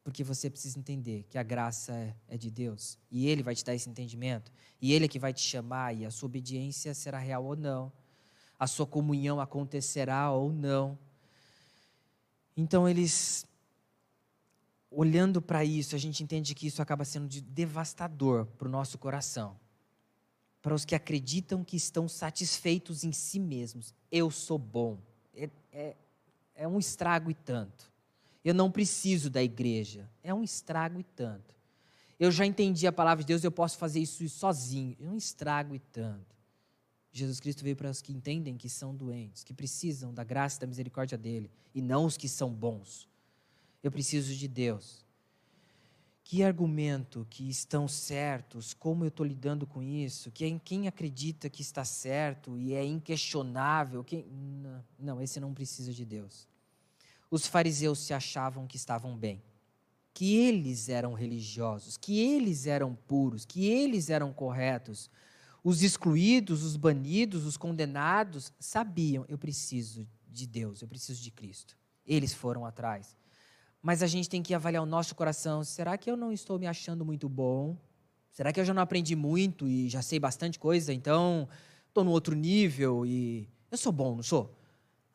Porque você precisa entender que a graça é, é, de Deus. E Ele vai te dar esse entendimento. E Ele é que vai te chamar. E a sua obediência será real ou não. A sua comunhão acontecerá ou não. Então, eles. Olhando para isso, a gente entende que isso acaba sendo de devastador para o nosso coração para os que acreditam que estão satisfeitos em si mesmos. Eu sou bom. É, é, é, um estrago e tanto. Eu não preciso da igreja. É um estrago e tanto. Eu já entendi a palavra de Deus, eu posso fazer isso sozinho. É um estrago e tanto. Jesus Cristo veio para os que entendem que são doentes, que precisam da graça e da misericórdia dele, e não os que são bons. Eu preciso de Deus que argumento que estão certos, como eu estou lidando com isso, quem, quem acredita que está certo e é inquestionável, quem... não, esse não precisa de Deus. Os fariseus se achavam que estavam bem, que eles eram religiosos, que eles eram puros, que eles eram corretos. Os excluídos, os banidos, os condenados sabiam: eu preciso de Deus, eu preciso de Cristo. Eles foram atrás. Mas a gente tem que avaliar o nosso coração. Será que eu não estou me achando muito bom? Será que eu já não aprendi muito e já sei bastante coisa? Então, estou no outro nível e eu sou bom, não sou?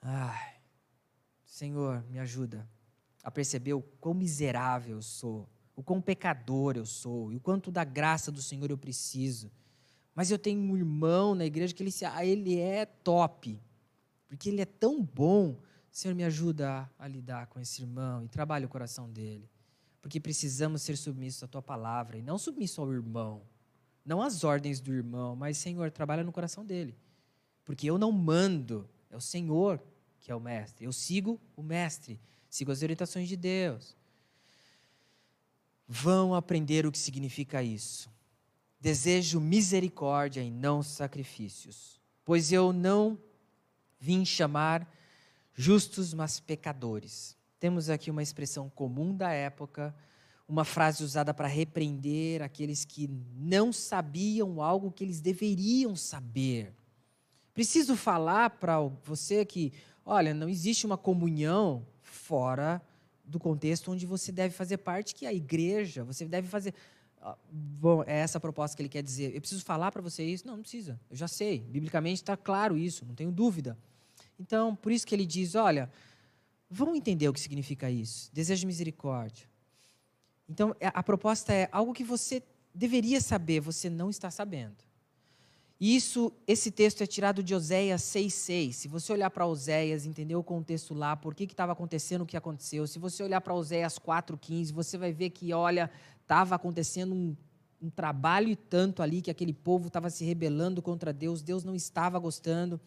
Ai, Senhor, me ajuda a perceber o quão miserável eu sou, o quão pecador eu sou e o quanto da graça do Senhor eu preciso. Mas eu tenho um irmão na igreja que ele, ele é top, porque ele é tão bom Senhor, me ajuda a, lidar com esse irmão e trabalhe o coração dele. Porque precisamos ser submissos à tua palavra e não submissos ao irmão. Não às ordens do irmão, mas, Senhor, trabalha no coração dele. Porque eu não mando, é o Senhor que é o mestre. Eu sigo o mestre, sigo as orientações de Deus. Vão aprender o que significa isso. Desejo misericórdia e não sacrifícios, pois eu não vim chamar justos, mas pecadores. Temos aqui uma expressão comum da época, uma frase usada para repreender aqueles que não sabiam algo que eles deveriam saber. Preciso falar para você que, olha, não existe uma comunhão fora do contexto onde você deve fazer parte, que é a igreja. Você deve fazer. Bom, é essa a proposta que ele quer dizer. Eu preciso falar para você isso? Não, não precisa. Eu já sei. Biblicamente está claro isso, não tenho dúvida. Então, por isso que ele diz: olha, vão entender o que significa isso. Desejo de misericórdia. Então, é, a proposta é algo que você deveria saber, você não está sabendo. E isso, esse texto é tirado de Oséias 6,6. Se você olhar para Oséias, entender o contexto lá, por que estava acontecendo o que aconteceu. Se você olhar para Oséias 4,15, você vai ver que, olha, estava acontecendo um um trabalho e tanto ali que aquele povo estava se rebelando contra Deus, Deus não estava gostando,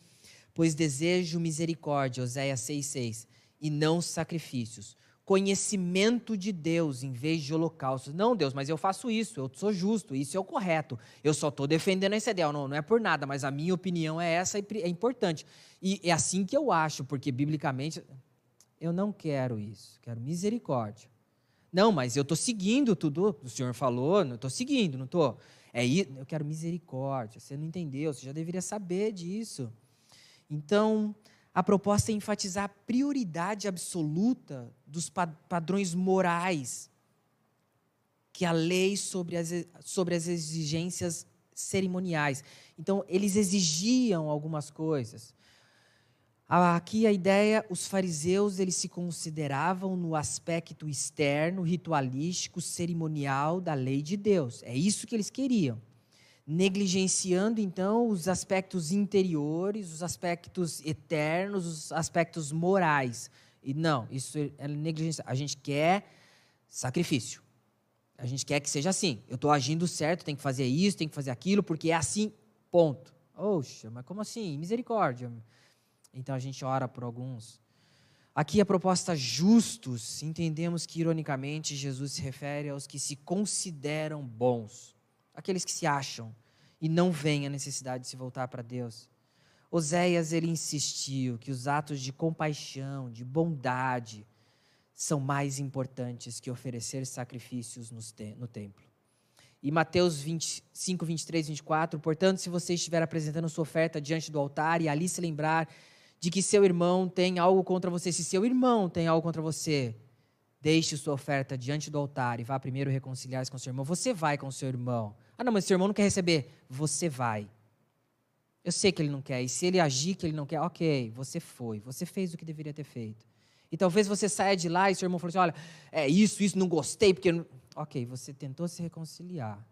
pois desejo misericórdia, Oséias 6,6, e não sacrifícios. Conhecimento de Deus em vez de holocausto. Não, Deus, mas eu faço isso, eu sou justo, isso é o correto. Eu só estou defendendo esse ideal. Não, não é por nada, mas a minha opinião é essa e é importante. E é assim que eu acho, porque biblicamente eu não quero isso, quero misericórdia. Não, mas eu estou seguindo tudo, o senhor falou, eu estou seguindo, não estou? É, eu quero misericórdia. Você não entendeu, você já deveria saber disso. Então, a proposta é enfatizar a prioridade absoluta dos padrões morais que a lei sobre as, sobre as exigências cerimoniais. Então, eles exigiam algumas coisas. Aqui a ideia, os fariseus eles se consideravam no aspecto externo, ritualístico, cerimonial da lei de Deus. É isso que eles queriam. Negligenciando então os aspectos interiores, os aspectos eternos, os aspectos morais. E não, isso é negligência. A gente quer sacrifício. A gente quer que seja assim. Eu estou agindo certo, tem que fazer isso, tem que fazer aquilo, porque é assim, ponto. Oxa, mas como assim? Misericórdia. Então a gente ora por alguns. Aqui a proposta justos, entendemos que ironicamente Jesus se refere aos que se consideram bons, aqueles que se acham e não veem a necessidade de se voltar para Deus. Oséias ele insistiu que os atos de compaixão, de bondade, são mais importantes que oferecer sacrifícios no templo. E Mateus 25, 23, 24, portanto, se você estiver apresentando sua oferta diante do altar e ali se lembrar de que seu irmão tem algo contra você. Se seu irmão tem algo contra você, deixe sua oferta diante do altar e vá primeiro reconciliar-se com seu irmão. Você vai com seu irmão. Ah, não, mas seu irmão não quer receber. Você vai. Eu sei que ele não quer. E se ele agir que ele não quer, ok, você foi. Você fez o que deveria ter feito. E talvez você saia de lá e seu irmão falou assim: olha, é isso, isso, não gostei, porque. Ok, você tentou se reconciliar.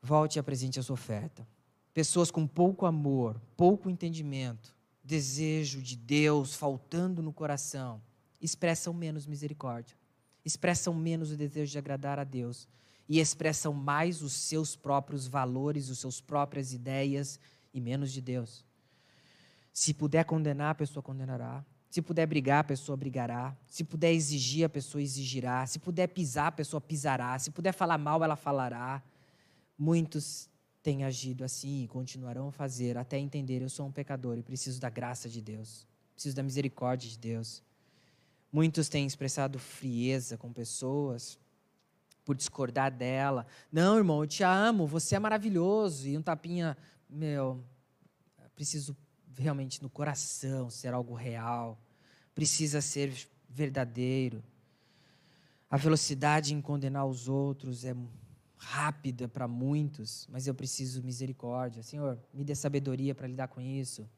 Volte e apresente a sua oferta. Pessoas com pouco amor, pouco entendimento, desejo de Deus faltando no coração, expressam menos misericórdia, expressam menos o desejo de agradar a Deus e expressam mais os seus próprios valores, os seus próprias ideias e menos de Deus. Se puder condenar, a pessoa condenará. Se puder brigar, a pessoa brigará. Se puder exigir, a pessoa exigirá. Se puder pisar, a pessoa pisará. Se puder falar mal, ela falará. Muitos têm agido assim e continuarão a fazer até entender eu sou um pecador e preciso da graça de Deus, preciso da misericórdia de Deus. Muitos têm expressado frieza com pessoas por discordar dela. Não, irmão, eu te amo, você é maravilhoso. E um tapinha, meu, preciso realmente no coração ser algo real. Precisa ser verdadeiro. A velocidade em condenar os outros é rápida para muitos, mas eu preciso misericórdia. Senhor, me dê sabedoria para lidar com isso.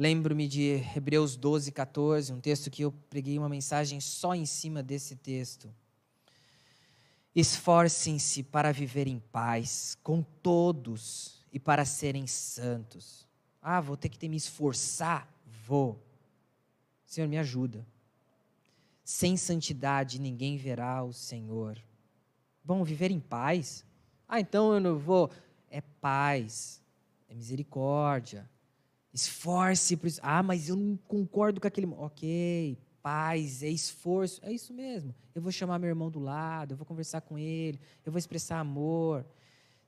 Lembro-me de Hebreus 12, 14, um texto que eu preguei uma mensagem só em cima desse texto. Esforcem-se para viver em paz com todos e para serem santos. Ah, vou ter que ter me esforçar? Vou. Senhor, me ajuda. Sem santidade ninguém verá o Senhor. Vamos viver em paz? Ah, então eu não vou. É paz, é misericórdia. Esforce por isso. Ah, mas eu não concordo com aquele. Ok, paz, é esforço. É isso mesmo. Eu vou chamar meu irmão do lado, eu vou conversar com ele, eu vou expressar amor.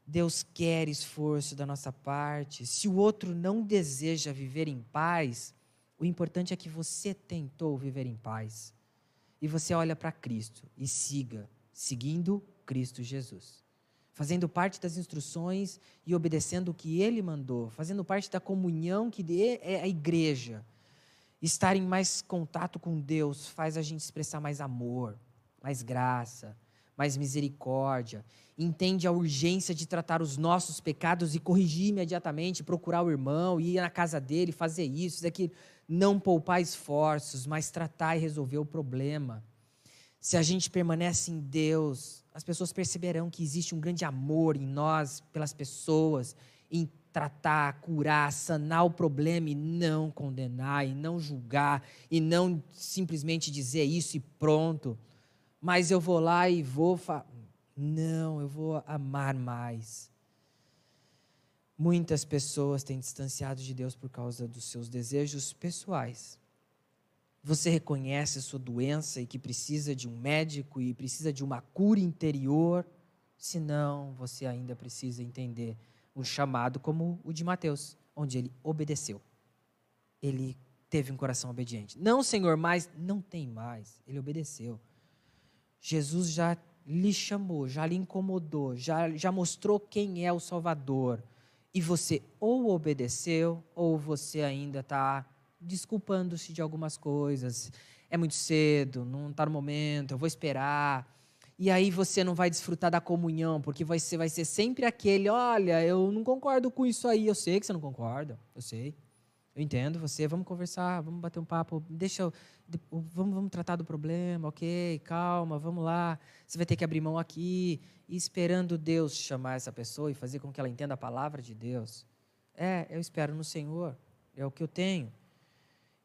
Deus quer esforço da nossa parte. Se o outro não deseja viver em paz, o importante é que você tentou viver em paz. E você olha para Cristo e siga, seguindo Cristo Jesus. Fazendo parte das instruções e obedecendo o que ele mandou, fazendo parte da comunhão que é a igreja. Estar em mais contato com Deus faz a gente expressar mais amor, mais graça, mais misericórdia. Entende a urgência de tratar os nossos pecados e corrigir imediatamente, procurar o irmão, ir na casa dele, fazer isso, isso aqui. Não poupar esforços, mas tratar e resolver o problema. Se a gente permanece em Deus, as pessoas perceberão que existe um grande amor em nós, pelas pessoas, em tratar, curar, sanar o problema e não condenar, e não julgar, e não simplesmente dizer isso e pronto. Mas eu vou lá e vou. Fa... Não, eu vou amar mais. Muitas pessoas têm distanciado de Deus por causa dos seus desejos pessoais. Você reconhece sua doença e que precisa de um médico e precisa de uma cura interior? Se não, você ainda precisa entender um chamado como o de Mateus, onde ele obedeceu. Ele teve um coração obediente. Não, Senhor, mas não tem mais. Ele obedeceu. Jesus já lhe chamou, já lhe incomodou, já, já mostrou quem é o Salvador. E você ou obedeceu, ou você ainda está desculpando-se de algumas coisas. É muito cedo, não está no momento, eu vou esperar. E aí você não vai desfrutar da comunhão, porque ser, vai ser sempre aquele: olha, eu não concordo com isso aí. Eu sei que você não concorda, eu sei. Eu entendo você, vamos conversar, vamos bater um papo, deixa eu, vamos, vamos tratar do problema, ok, calma, vamos lá. Você vai ter que abrir mão aqui, e esperando Deus chamar essa pessoa e fazer com que ela entenda a palavra de Deus. É, eu espero no Senhor, é o que eu tenho.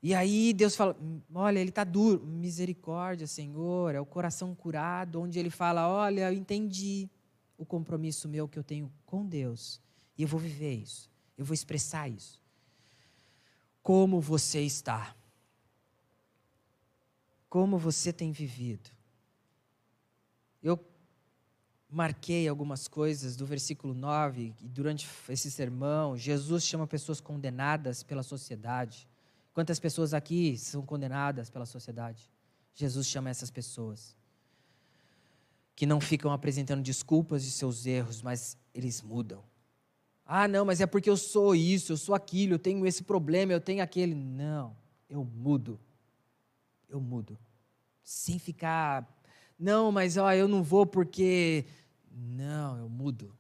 E aí Deus fala: olha, ele está duro. Misericórdia, Senhor, é o coração curado, onde ele fala: olha, eu entendi o compromisso meu que eu tenho com Deus. E eu vou viver isso, eu vou expressar isso. Como você está? Como você tem vivido? Eu marquei algumas coisas do versículo 9, e durante esse sermão, Jesus chama pessoas condenadas pela sociedade. Quantas pessoas aqui são condenadas pela sociedade? Jesus chama essas pessoas. Que não ficam apresentando desculpas de seus erros, mas eles mudam. Ah, não, mas é porque eu sou isso, eu sou aquilo, eu tenho esse problema, eu tenho aquele. Não, eu mudo. Eu mudo. Sem ficar. Não, mas ó, eu não vou porque. Não, eu mudo.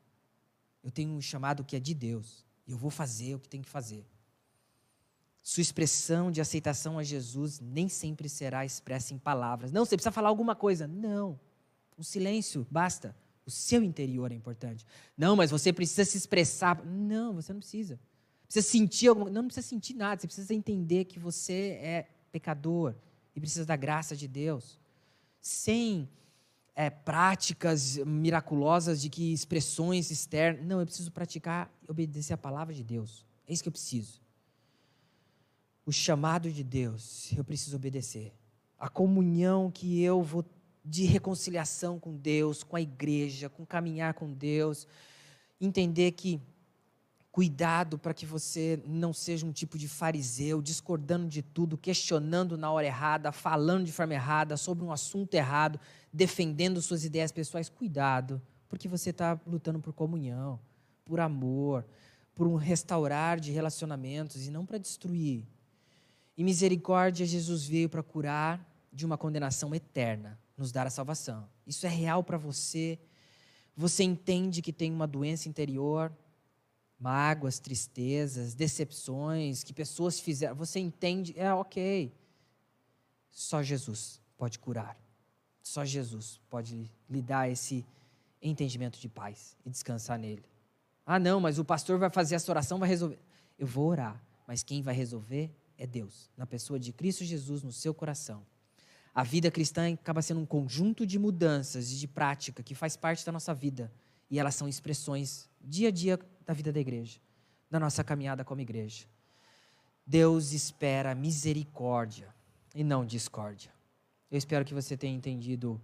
Eu tenho um chamado que é de Deus. E eu vou fazer o que tem que fazer. Sua expressão de aceitação a Jesus nem sempre será expressa em palavras. Não, você precisa falar alguma coisa. Não. O silêncio basta. O seu interior é importante. Não, mas você precisa se expressar. Não, você não precisa. Precisa sentir alguma Não, não precisa sentir nada. Você precisa entender que você é pecador e precisa da graça de Deus. Sem é, práticas miraculosas de que expressões externas. Não, eu preciso praticar e obedecer a palavra de Deus. É isso que eu preciso o chamado de Deus, eu preciso obedecer. A comunhão que eu vou de reconciliação com Deus, com a igreja, com caminhar com Deus, entender que cuidado para que você não seja um tipo de fariseu, discordando de tudo, questionando na hora errada, falando de forma errada, sobre um assunto errado, defendendo suas ideias pessoais. Cuidado, porque você está lutando por comunhão, por amor, por um restaurar de relacionamentos e não para destruir. E misericórdia, Jesus veio para curar de uma condenação eterna, nos dar a salvação. Isso é real para você. Você entende que tem uma doença interior, mágoas, tristezas, decepções que pessoas fizeram. Você entende, é ok. Só Jesus pode curar. Só Jesus pode lhe dar esse entendimento de paz e descansar nele. Ah, não, mas o pastor vai fazer essa oração, vai resolver. Eu vou orar, mas quem vai resolver é Deus, na pessoa de Cristo Jesus no seu coração. A vida cristã acaba sendo um conjunto de mudanças e de prática que faz parte da nossa vida. E elas são expressões dia a dia da vida da igreja, da nossa caminhada como igreja. Deus espera misericórdia e não discórdia. Eu espero que você tenha entendido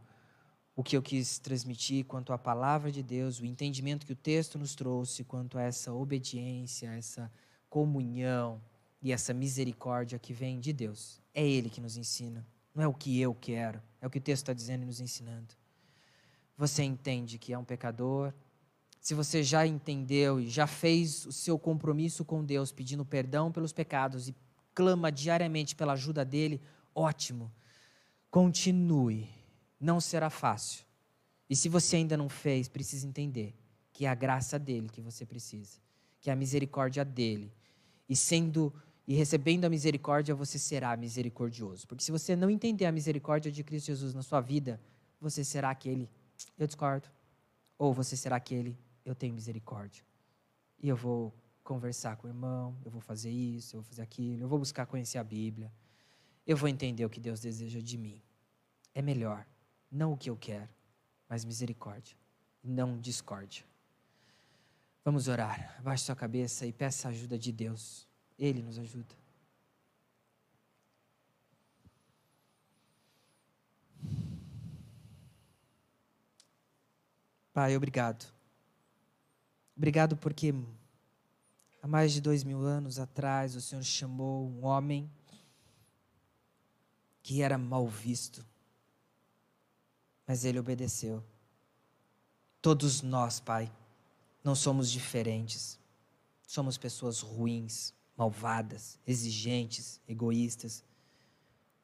o que eu quis transmitir quanto à palavra de Deus, o entendimento que o texto nos trouxe quanto a essa obediência, essa comunhão e essa misericórdia que vem de Deus. É Ele que nos ensina. Não é o que eu quero, é o que o texto está dizendo e nos ensinando. Você entende que é um pecador. Se você já entendeu e já fez o seu compromisso com Deus, pedindo perdão pelos pecados e clama diariamente pela ajuda dele, ótimo. Continue. Não será fácil. E se você ainda não fez, precisa entender que é a graça dele que você precisa, que é a misericórdia dele. E sendo e recebendo a misericórdia, você será misericordioso. Porque se você não entender a misericórdia de Cristo Jesus na sua vida, você será aquele, eu discordo. Ou você será aquele, eu tenho misericórdia. E eu vou conversar com o irmão, eu vou fazer isso, eu vou fazer aquilo, eu vou buscar conhecer a Bíblia. Eu vou entender o que Deus deseja de mim. É melhor, não o que eu quero, mas misericórdia. não discórdia. Vamos orar. Abaixe sua cabeça e peça a ajuda de Deus. Ele nos ajuda. Pai, obrigado. Obrigado porque há mais de dois mil anos atrás o Senhor chamou um homem que era mal visto, mas ele obedeceu. Todos nós, Pai, não somos diferentes. Somos pessoas ruins, malvadas, exigentes, egoístas.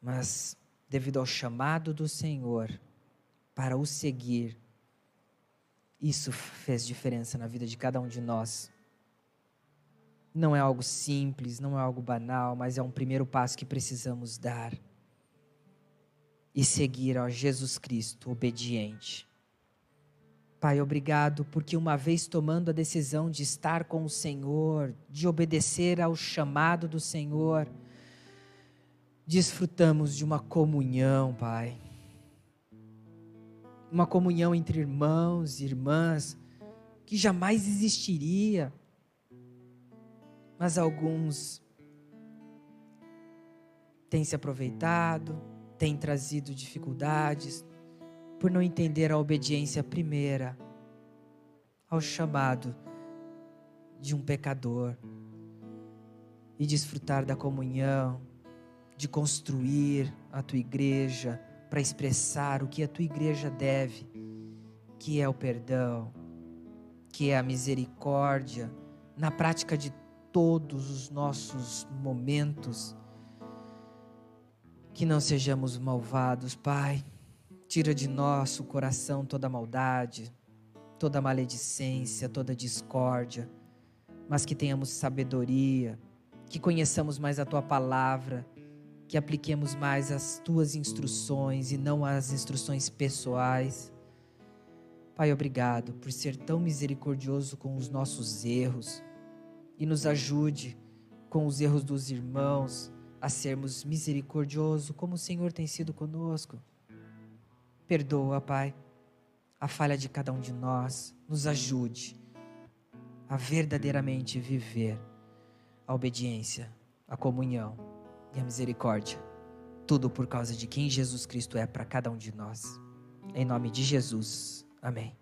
Mas, devido ao chamado do Senhor para o seguir, isso fez diferença na vida de cada um de nós. Não é algo simples, não é algo banal, mas é um primeiro passo que precisamos dar e seguir a Jesus Cristo obediente. Pai, obrigado porque uma vez tomando a decisão de estar com o Senhor, de obedecer ao chamado do Senhor, desfrutamos de uma comunhão, Pai. Uma comunhão entre irmãos e irmãs que jamais existiria. Mas alguns têm se aproveitado, têm trazido dificuldades, por não entender a obediência primeira ao chamado de um pecador e desfrutar da comunhão, de construir a tua igreja para expressar o que a tua igreja deve, que é o perdão, que é a misericórdia, na prática de todos os nossos momentos. Que não sejamos malvados, Pai Tira de nosso coração toda maldade, toda maledicência, toda discórdia, mas que tenhamos sabedoria, que conheçamos mais a tua palavra, que apliquemos mais as tuas instruções e não as instruções pessoais. Pai, obrigado por ser tão misericordioso com os nossos erros e nos ajude com os erros dos irmãos a sermos misericordiosos como o Senhor tem sido conosco. Perdoa, Pai, a falha de cada um de nós. Nos ajude a verdadeiramente viver a obediência, a comunhão e a misericórdia. Tudo por causa de quem Jesus Cristo é para cada um de nós. Em nome de Jesus. Amém.